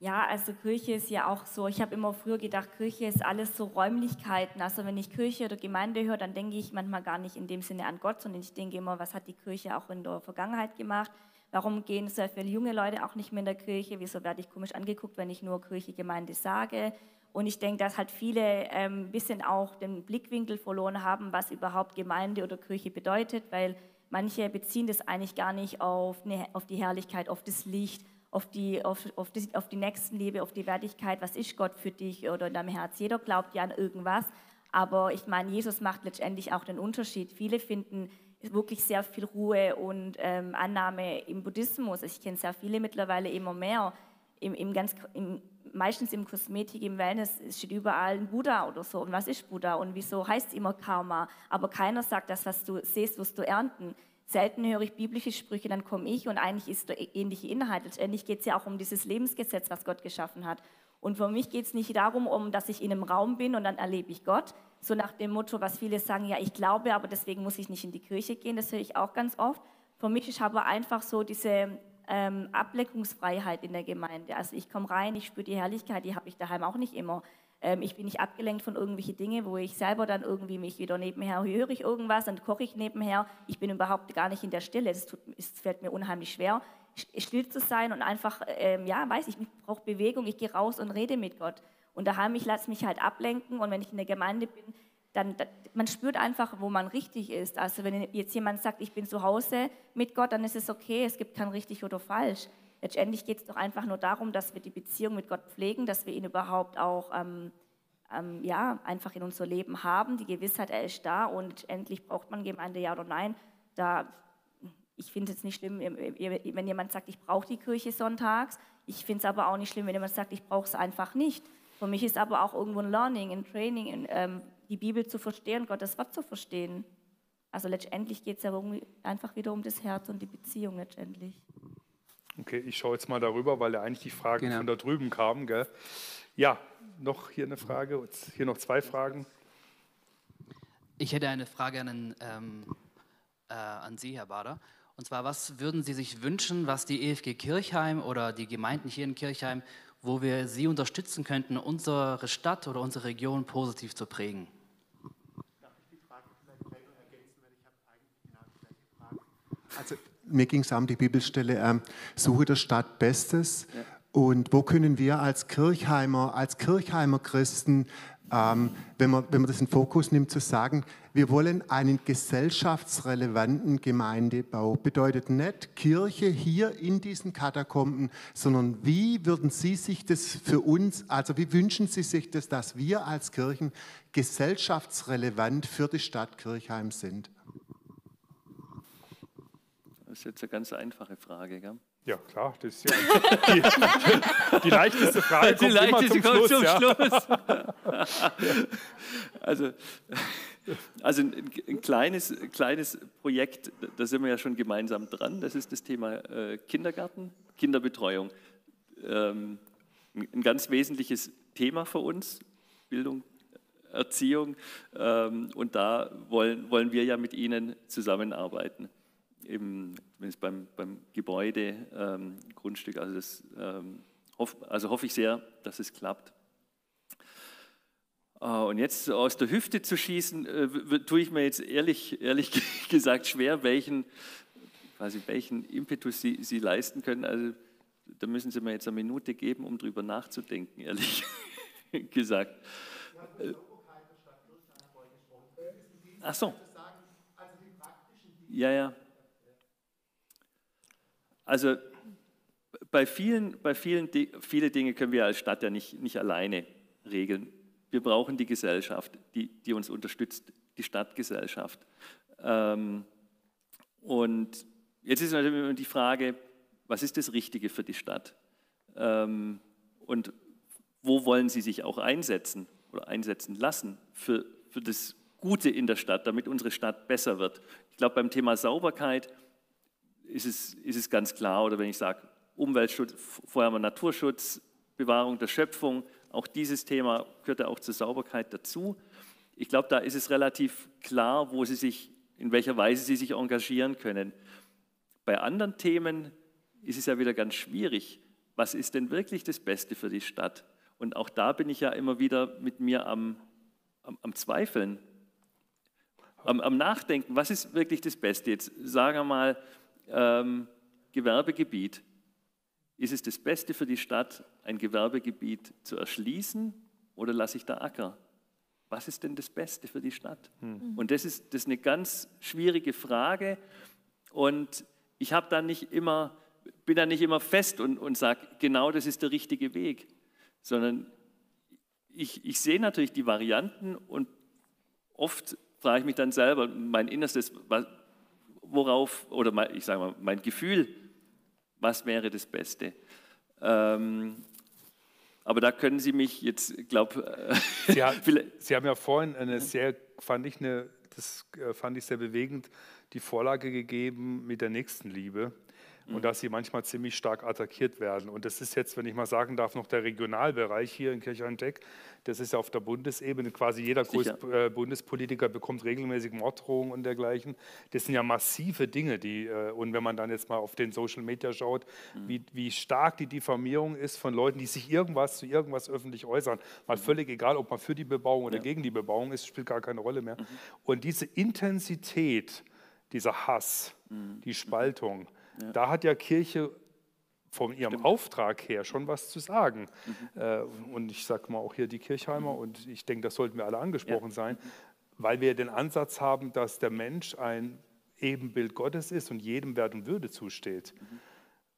Ja, also Kirche ist ja auch so, ich habe immer früher gedacht, Kirche ist alles so Räumlichkeiten. Also wenn ich Kirche oder Gemeinde höre, dann denke ich manchmal gar nicht in dem Sinne an Gott, sondern ich denke immer, was hat die Kirche auch in der Vergangenheit gemacht? Warum gehen sehr viele junge Leute auch nicht mehr in der Kirche? Wieso werde ich komisch angeguckt, wenn ich nur Kirche, Gemeinde sage? Und ich denke, dass halt viele ein ähm, bisschen auch den Blickwinkel verloren haben, was überhaupt Gemeinde oder Kirche bedeutet, weil manche beziehen das eigentlich gar nicht auf, eine, auf die Herrlichkeit, auf das Licht, auf die, auf, auf, die, auf die Nächstenliebe, auf die Wertigkeit, was ist Gott für dich oder in deinem Herz. Jeder glaubt ja an irgendwas, aber ich meine, Jesus macht letztendlich auch den Unterschied. Viele finden wirklich sehr viel Ruhe und ähm, Annahme im Buddhismus. Ich kenne sehr viele mittlerweile immer mehr. Im, im ganz, im, meistens im Kosmetik, im Wellness steht überall ein Buddha oder so. Und was ist Buddha und wieso heißt es immer Karma? Aber keiner sagt, das, was du siehst, wirst du ernten. Selten höre ich biblische Sprüche, dann komme ich und eigentlich ist ähnliche Inhalt. Letztendlich geht es ja auch um dieses Lebensgesetz, was Gott geschaffen hat. Und für mich geht es nicht darum, um, dass ich in einem Raum bin und dann erlebe ich Gott, so nach dem Motto, was viele sagen, ja, ich glaube, aber deswegen muss ich nicht in die Kirche gehen, das höre ich auch ganz oft. Für mich ist aber einfach so diese ähm, Ablenkungsfreiheit in der Gemeinde. Also ich komme rein, ich spüre die Herrlichkeit, die habe ich daheim auch nicht immer. Ähm, ich bin nicht abgelenkt von irgendwelchen Dingen, wo ich selber dann irgendwie mich wieder nebenher höre ich irgendwas, dann koche ich nebenher. Ich bin überhaupt gar nicht in der Stille. Es fällt mir unheimlich schwer, still zu sein und einfach, ähm, ja, weiß ich, ich brauche Bewegung. Ich gehe raus und rede mit Gott. Und daheim, ich lasse mich halt ablenken und wenn ich in der Gemeinde bin, dann, man spürt einfach, wo man richtig ist. Also wenn jetzt jemand sagt, ich bin zu Hause mit Gott, dann ist es okay, es gibt kein richtig oder falsch. Letztendlich geht es doch einfach nur darum, dass wir die Beziehung mit Gott pflegen, dass wir ihn überhaupt auch ähm, ähm, ja, einfach in unser Leben haben. Die Gewissheit, er ist da und endlich braucht man Gemeinde, ja oder nein. Da, ich finde es nicht schlimm, wenn jemand sagt, ich brauche die Kirche sonntags. Ich finde es aber auch nicht schlimm, wenn jemand sagt, ich brauche es einfach nicht. Für mich ist aber auch irgendwo ein Learning, ein Training, ein, ähm, die Bibel zu verstehen, Gottes Wort zu verstehen. Also letztendlich geht es ja einfach wieder um das Herz und die Beziehung letztendlich. Okay, ich schaue jetzt mal darüber, weil ja eigentlich die Fragen genau. von da drüben kamen. Gell? Ja, noch hier eine Frage, hier noch zwei Fragen. Ich hätte eine Frage an, ähm, äh, an Sie, Herr Bader. Und zwar, was würden Sie sich wünschen, was die EFG Kirchheim oder die Gemeinden hier in Kirchheim wo wir Sie unterstützen könnten, unsere Stadt oder unsere Region positiv zu prägen? Also mir ging es um die Bibelstelle, ähm, suche der Stadt Bestes. Ja. Und wo können wir als Kirchheimer, als Kirchheimer Christen ähm, wenn, man, wenn man das in Fokus nimmt, zu sagen, wir wollen einen gesellschaftsrelevanten Gemeindebau. Bedeutet nicht Kirche hier in diesen Katakomben, sondern wie würden Sie sich das für uns, also wie wünschen Sie sich das, dass wir als Kirchen gesellschaftsrelevant für die Stadt Kirchheim sind? Das ist jetzt eine ganz einfache Frage, gell? Ja, klar, das ist ja die, die, die leichteste Frage. Die leichteste kommt zum Schluss. Zum ja. Schluss. also, also ein, ein, kleines, kleines Projekt, da sind wir ja schon gemeinsam dran. Das ist das Thema äh, Kindergarten, Kinderbetreuung. Ähm, ein ganz wesentliches Thema für uns, Bildung, Erziehung. Ähm, und da wollen, wollen wir ja mit Ihnen zusammenarbeiten im, zumindest beim, beim Gebäude, ähm, Grundstück. Also, das, ähm, hoff, also hoffe ich sehr, dass es klappt. Äh, und jetzt aus der Hüfte zu schießen, äh, tue ich mir jetzt ehrlich, ehrlich gesagt schwer, welchen, quasi welchen Impetus Sie, Sie leisten können. Also da müssen Sie mir jetzt eine Minute geben, um darüber nachzudenken, ehrlich gesagt. Ach so. Ja, ja. Also bei vielen, bei vielen viele Dinge können wir als Stadt ja nicht, nicht alleine regeln. Wir brauchen die Gesellschaft, die, die uns unterstützt, die Stadtgesellschaft. Ähm, und jetzt ist natürlich immer die Frage, was ist das Richtige für die Stadt? Ähm, und wo wollen Sie sich auch einsetzen oder einsetzen lassen für, für das Gute in der Stadt, damit unsere Stadt besser wird? glaube, beim Thema Sauberkeit ist es, ist es ganz klar, oder wenn ich sage Umweltschutz, vorher haben wir Naturschutz, Bewahrung der Schöpfung, auch dieses Thema gehört ja auch zur Sauberkeit dazu. Ich glaube, da ist es relativ klar, wo Sie sich, in welcher Weise Sie sich engagieren können. Bei anderen Themen ist es ja wieder ganz schwierig. Was ist denn wirklich das Beste für die Stadt? Und auch da bin ich ja immer wieder mit mir am, am, am Zweifeln, am, am, Nachdenken. Was ist wirklich das Beste? Jetzt sagen wir mal, ähm, Gewerbegebiet. Ist es das Beste für die Stadt, ein Gewerbegebiet zu erschließen oder lasse ich da Acker? Was ist denn das Beste für die Stadt? Hm. Und das ist, das ist eine ganz schwierige Frage. Und ich habe da nicht immer, bin da nicht immer fest und, und sage, genau das ist der richtige Weg, sondern ich, ich sehe natürlich die Varianten und oft frage ich mich dann selber, mein Innerstes, worauf, oder mein, ich sage mal, mein Gefühl, was wäre das Beste? Ähm, aber da können Sie mich jetzt, glaube äh, Sie, Sie, haben ja vorhin eine sehr, fand ich, eine, das äh, fand ich sehr bewegend, die Vorlage gegeben mit der Nächstenliebe und dass sie manchmal ziemlich stark attackiert werden. Und das ist jetzt, wenn ich mal sagen darf, noch der Regionalbereich hier in Kirchheindeck. Das ist ja auf der Bundesebene. Quasi jeder Groß äh, Bundespolitiker bekommt regelmäßig Morddrohungen und dergleichen. Das sind ja massive Dinge. Die, äh, und wenn man dann jetzt mal auf den Social Media schaut, mhm. wie, wie stark die Diffamierung ist von Leuten, die sich irgendwas zu irgendwas öffentlich äußern, mal mhm. völlig egal, ob man für die Bebauung oder ja. gegen die Bebauung ist, spielt gar keine Rolle mehr. Mhm. Und diese Intensität, dieser Hass, mhm. die Spaltung, ja. Da hat ja Kirche von ihrem Stimmt. Auftrag her schon was zu sagen. Mhm. Äh, und ich sage mal auch hier die Kirchheimer, mhm. und ich denke, das sollten wir alle angesprochen ja. sein, weil wir den Ansatz haben, dass der Mensch ein Ebenbild Gottes ist und jedem Wert und Würde zusteht. Mhm.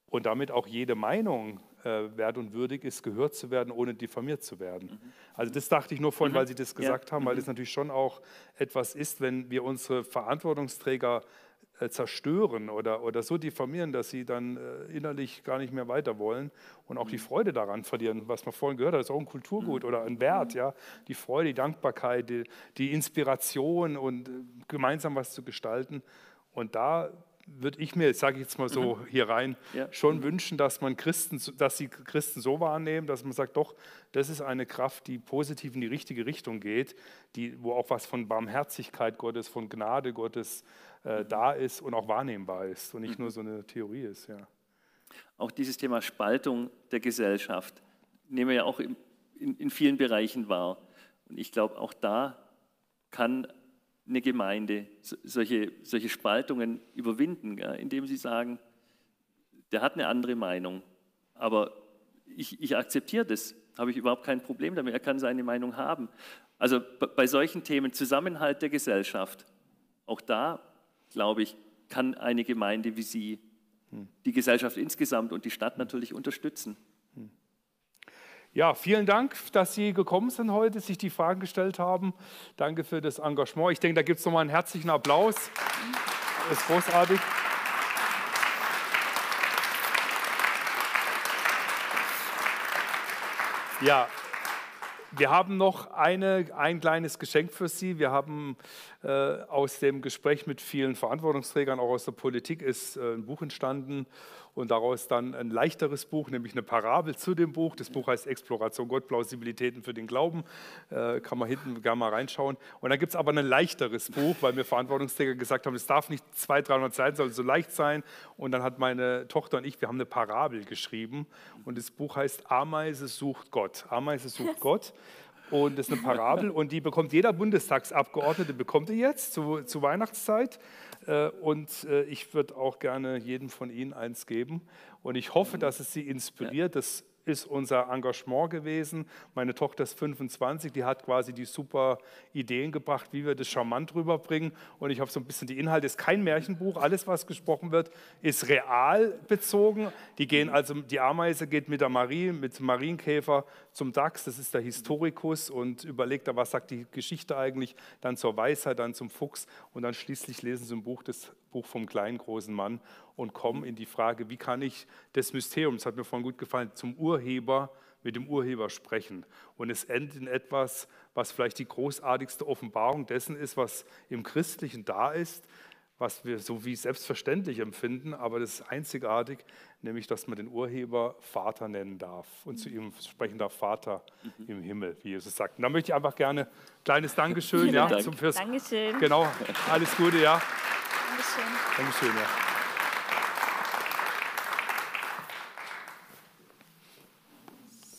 Und damit auch jede Meinung äh, wert und würdig ist, gehört zu werden, ohne diffamiert zu werden. Mhm. Also das dachte ich nur vorhin, mhm. weil Sie das gesagt ja. haben, weil das natürlich schon auch etwas ist, wenn wir unsere Verantwortungsträger zerstören oder, oder so diffamieren, dass sie dann äh, innerlich gar nicht mehr weiter wollen und auch die mhm. Freude daran verlieren. Was man vorhin gehört hat, ist auch ein Kulturgut mhm. oder ein Wert. Ja? Die Freude, die Dankbarkeit, die, die Inspiration und äh, gemeinsam was zu gestalten. Und da würde ich mir, sage ich jetzt mal so mhm. hier rein, ja. schon mhm. wünschen, dass man Christen, dass sie Christen so wahrnehmen, dass man sagt, doch, das ist eine Kraft, die positiv in die richtige Richtung geht, die, wo auch was von Barmherzigkeit Gottes, von Gnade Gottes äh, da ist und auch wahrnehmbar ist und nicht mhm. nur so eine Theorie ist. Ja. Auch dieses Thema Spaltung der Gesellschaft nehmen wir ja auch in, in, in vielen Bereichen wahr. Und ich glaube, auch da kann eine Gemeinde solche, solche Spaltungen überwinden, ja, indem sie sagen, der hat eine andere Meinung, aber ich, ich akzeptiere das, habe ich überhaupt kein Problem damit, er kann seine Meinung haben. Also bei solchen Themen Zusammenhalt der Gesellschaft, auch da, glaube ich, kann eine Gemeinde wie Sie hm. die Gesellschaft insgesamt und die Stadt natürlich unterstützen. Ja, vielen Dank, dass Sie gekommen sind heute, sich die Fragen gestellt haben. Danke für das Engagement. Ich denke, da gibt es nochmal einen herzlichen Applaus. Das ist großartig. Ja, wir haben noch eine, ein kleines Geschenk für Sie. Wir haben äh, aus dem Gespräch mit vielen Verantwortungsträgern, auch aus der Politik, ist äh, ein Buch entstanden und daraus dann ein leichteres Buch, nämlich eine Parabel zu dem Buch. Das Buch heißt Exploration Gott, Plausibilitäten für den Glauben. Äh, kann man hinten gerne mal reinschauen. Und dann gibt es aber ein leichteres Buch, weil mir Verantwortungsträger gesagt haben, es darf nicht 200, 300 Seiten, soll so leicht sein. Und dann hat meine Tochter und ich, wir haben eine Parabel geschrieben. Und das Buch heißt Ameise sucht Gott. Ameise sucht Gott. Und das ist eine Parabel und die bekommt jeder Bundestagsabgeordnete, bekommt ihr jetzt zu, zu Weihnachtszeit. Äh, und äh, ich würde auch gerne jedem von Ihnen eins geben. Und ich hoffe, dass es Sie inspiriert. Das ist unser Engagement gewesen. Meine Tochter ist 25, die hat quasi die super Ideen gebracht, wie wir das charmant rüberbringen. Und ich habe so ein bisschen die Inhalte, ist kein Märchenbuch, alles, was gesprochen wird, ist real bezogen. Die gehen also, die Ameise geht mit der Marie, mit dem Marienkäfer zum Dachs, das ist der Historikus und überlegt was sagt die Geschichte eigentlich, dann zur Weisheit, dann zum Fuchs und dann schließlich lesen sie ein Buch, das Buch vom kleinen großen Mann und kommen in die Frage, wie kann ich das Mysterium, das hat mir vorhin gut gefallen, zum Urheber, mit dem Urheber sprechen. Und es endet in etwas, was vielleicht die großartigste Offenbarung dessen ist, was im Christlichen da ist, was wir so wie selbstverständlich empfinden, aber das ist einzigartig, nämlich dass man den Urheber Vater nennen darf und zu ihm sprechen darf, Vater mhm. im Himmel, wie Jesus sagt. Und da möchte ich einfach gerne kleines Dankeschön, ja, Dank. zum fürs, Dankeschön. Genau, alles Gute, ja. Dankeschön. Dankeschön, ja.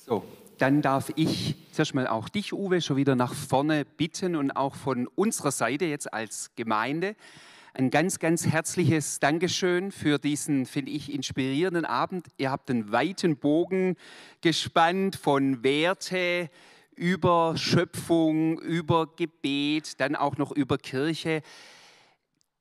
So, dann darf ich zuerst mal auch dich, Uwe, schon wieder nach vorne bitten und auch von unserer Seite jetzt als Gemeinde ein ganz, ganz herzliches Dankeschön für diesen, finde ich, inspirierenden Abend. Ihr habt einen weiten Bogen gespannt von Werte über Schöpfung, über Gebet, dann auch noch über Kirche.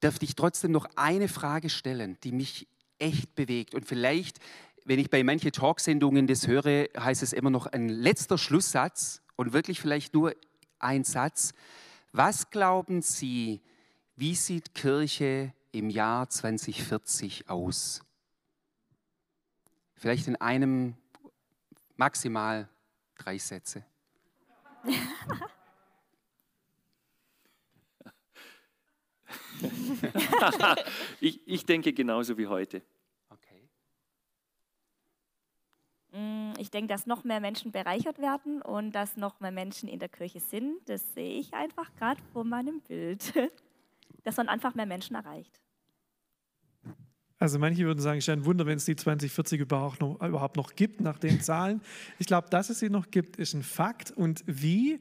Dürfte ich trotzdem noch eine Frage stellen, die mich echt bewegt und vielleicht wenn ich bei manchen Talksendungen das höre, heißt es immer noch ein letzter Schlusssatz und wirklich vielleicht nur ein Satz. Was glauben Sie, wie sieht Kirche im Jahr 2040 aus? Vielleicht in einem, maximal drei Sätze. ich, ich denke genauso wie heute. Mm, ich denke, dass noch mehr Menschen bereichert werden und dass noch mehr Menschen in der Kirche sind. Das sehe ich einfach gerade vor meinem Bild. Dass man einfach mehr Menschen erreicht. Also manche würden sagen, es ist ein Wunder, wenn es die 2040 überhaupt noch, überhaupt noch gibt nach den Zahlen. Ich glaube, dass es sie noch gibt, ist ein Fakt. Und wie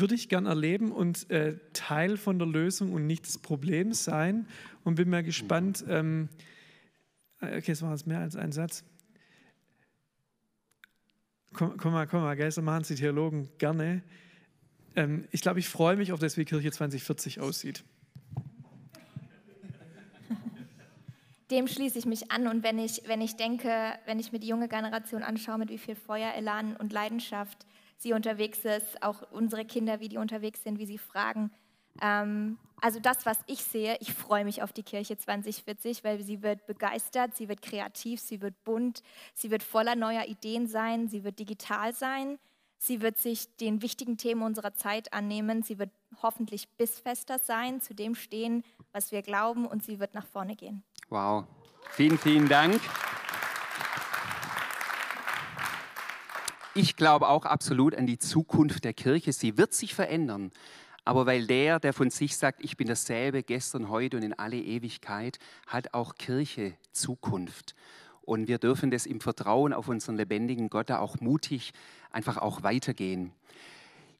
würde ich gern erleben und äh, Teil von der Lösung und nicht des Problems sein. Und bin mal gespannt. Ähm, äh, okay, es war jetzt mehr als ein Satz. Komm, komm mal, komm mal, Geister machen Sie Theologen gerne. Ähm, ich glaube, ich freue mich auf das, wie Kirche 2040 aussieht. Dem schließe ich mich an und wenn ich, wenn ich denke, wenn ich mir die junge Generation anschaue, mit wie viel Feuer, Elan und Leidenschaft sie unterwegs ist, auch unsere Kinder, wie die unterwegs sind, wie sie fragen, ähm, also das, was ich sehe, ich freue mich auf die Kirche 2040, weil sie wird begeistert, sie wird kreativ, sie wird bunt, sie wird voller neuer Ideen sein, sie wird digital sein, sie wird sich den wichtigen Themen unserer Zeit annehmen, sie wird hoffentlich bissfester sein, zu dem stehen, was wir glauben und sie wird nach vorne gehen. Wow, vielen, vielen Dank. Ich glaube auch absolut an die Zukunft der Kirche. Sie wird sich verändern. Aber weil der, der von sich sagt, ich bin dasselbe gestern, heute und in alle Ewigkeit, hat auch Kirche Zukunft. Und wir dürfen das im Vertrauen auf unseren lebendigen Gott da auch mutig einfach auch weitergehen.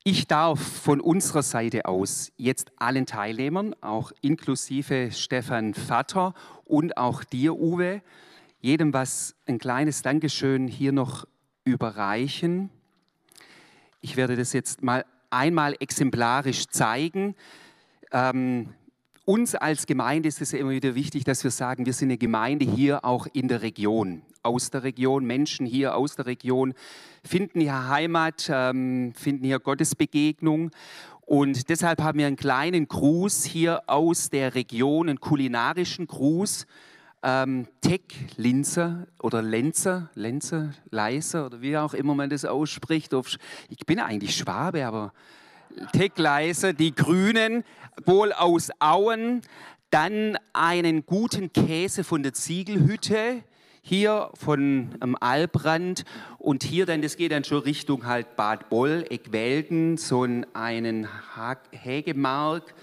Ich darf von unserer Seite aus jetzt allen Teilnehmern, auch inklusive Stefan Vatter und auch dir, Uwe, jedem was ein kleines Dankeschön hier noch überreichen. Ich werde das jetzt mal einmal exemplarisch zeigen. Ähm, uns als Gemeinde ist es immer wieder wichtig, dass wir sagen, wir sind eine Gemeinde hier auch in der Region, aus der Region. Menschen hier aus der Region finden hier Heimat, ähm, finden hier Gottesbegegnung. Und deshalb haben wir einen kleinen Gruß hier aus der Region, einen kulinarischen Gruß. Ähm, Tech Linzer oder Lenzer, Lenzer, Leiser oder wie auch immer man das ausspricht. Ich bin eigentlich Schwabe, aber Tech Leiser, die Grünen, wohl aus Auen. Dann einen guten Käse von der Ziegelhütte, hier von ähm, Albrand und hier dann, das geht dann schon Richtung halt Bad Boll, Eckwelden, so einen Hägemark,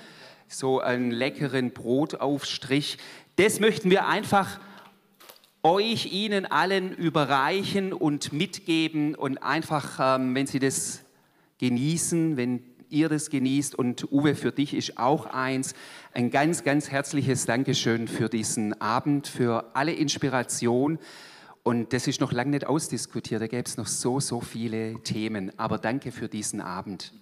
so einen leckeren Brotaufstrich. Das möchten wir einfach euch, Ihnen allen überreichen und mitgeben und einfach, ähm, wenn Sie das genießen, wenn ihr das genießt und Uwe, für dich ist auch eins, ein ganz, ganz herzliches Dankeschön für diesen Abend, für alle Inspiration. Und das ist noch lange nicht ausdiskutiert, da gäbe es noch so, so viele Themen. Aber danke für diesen Abend.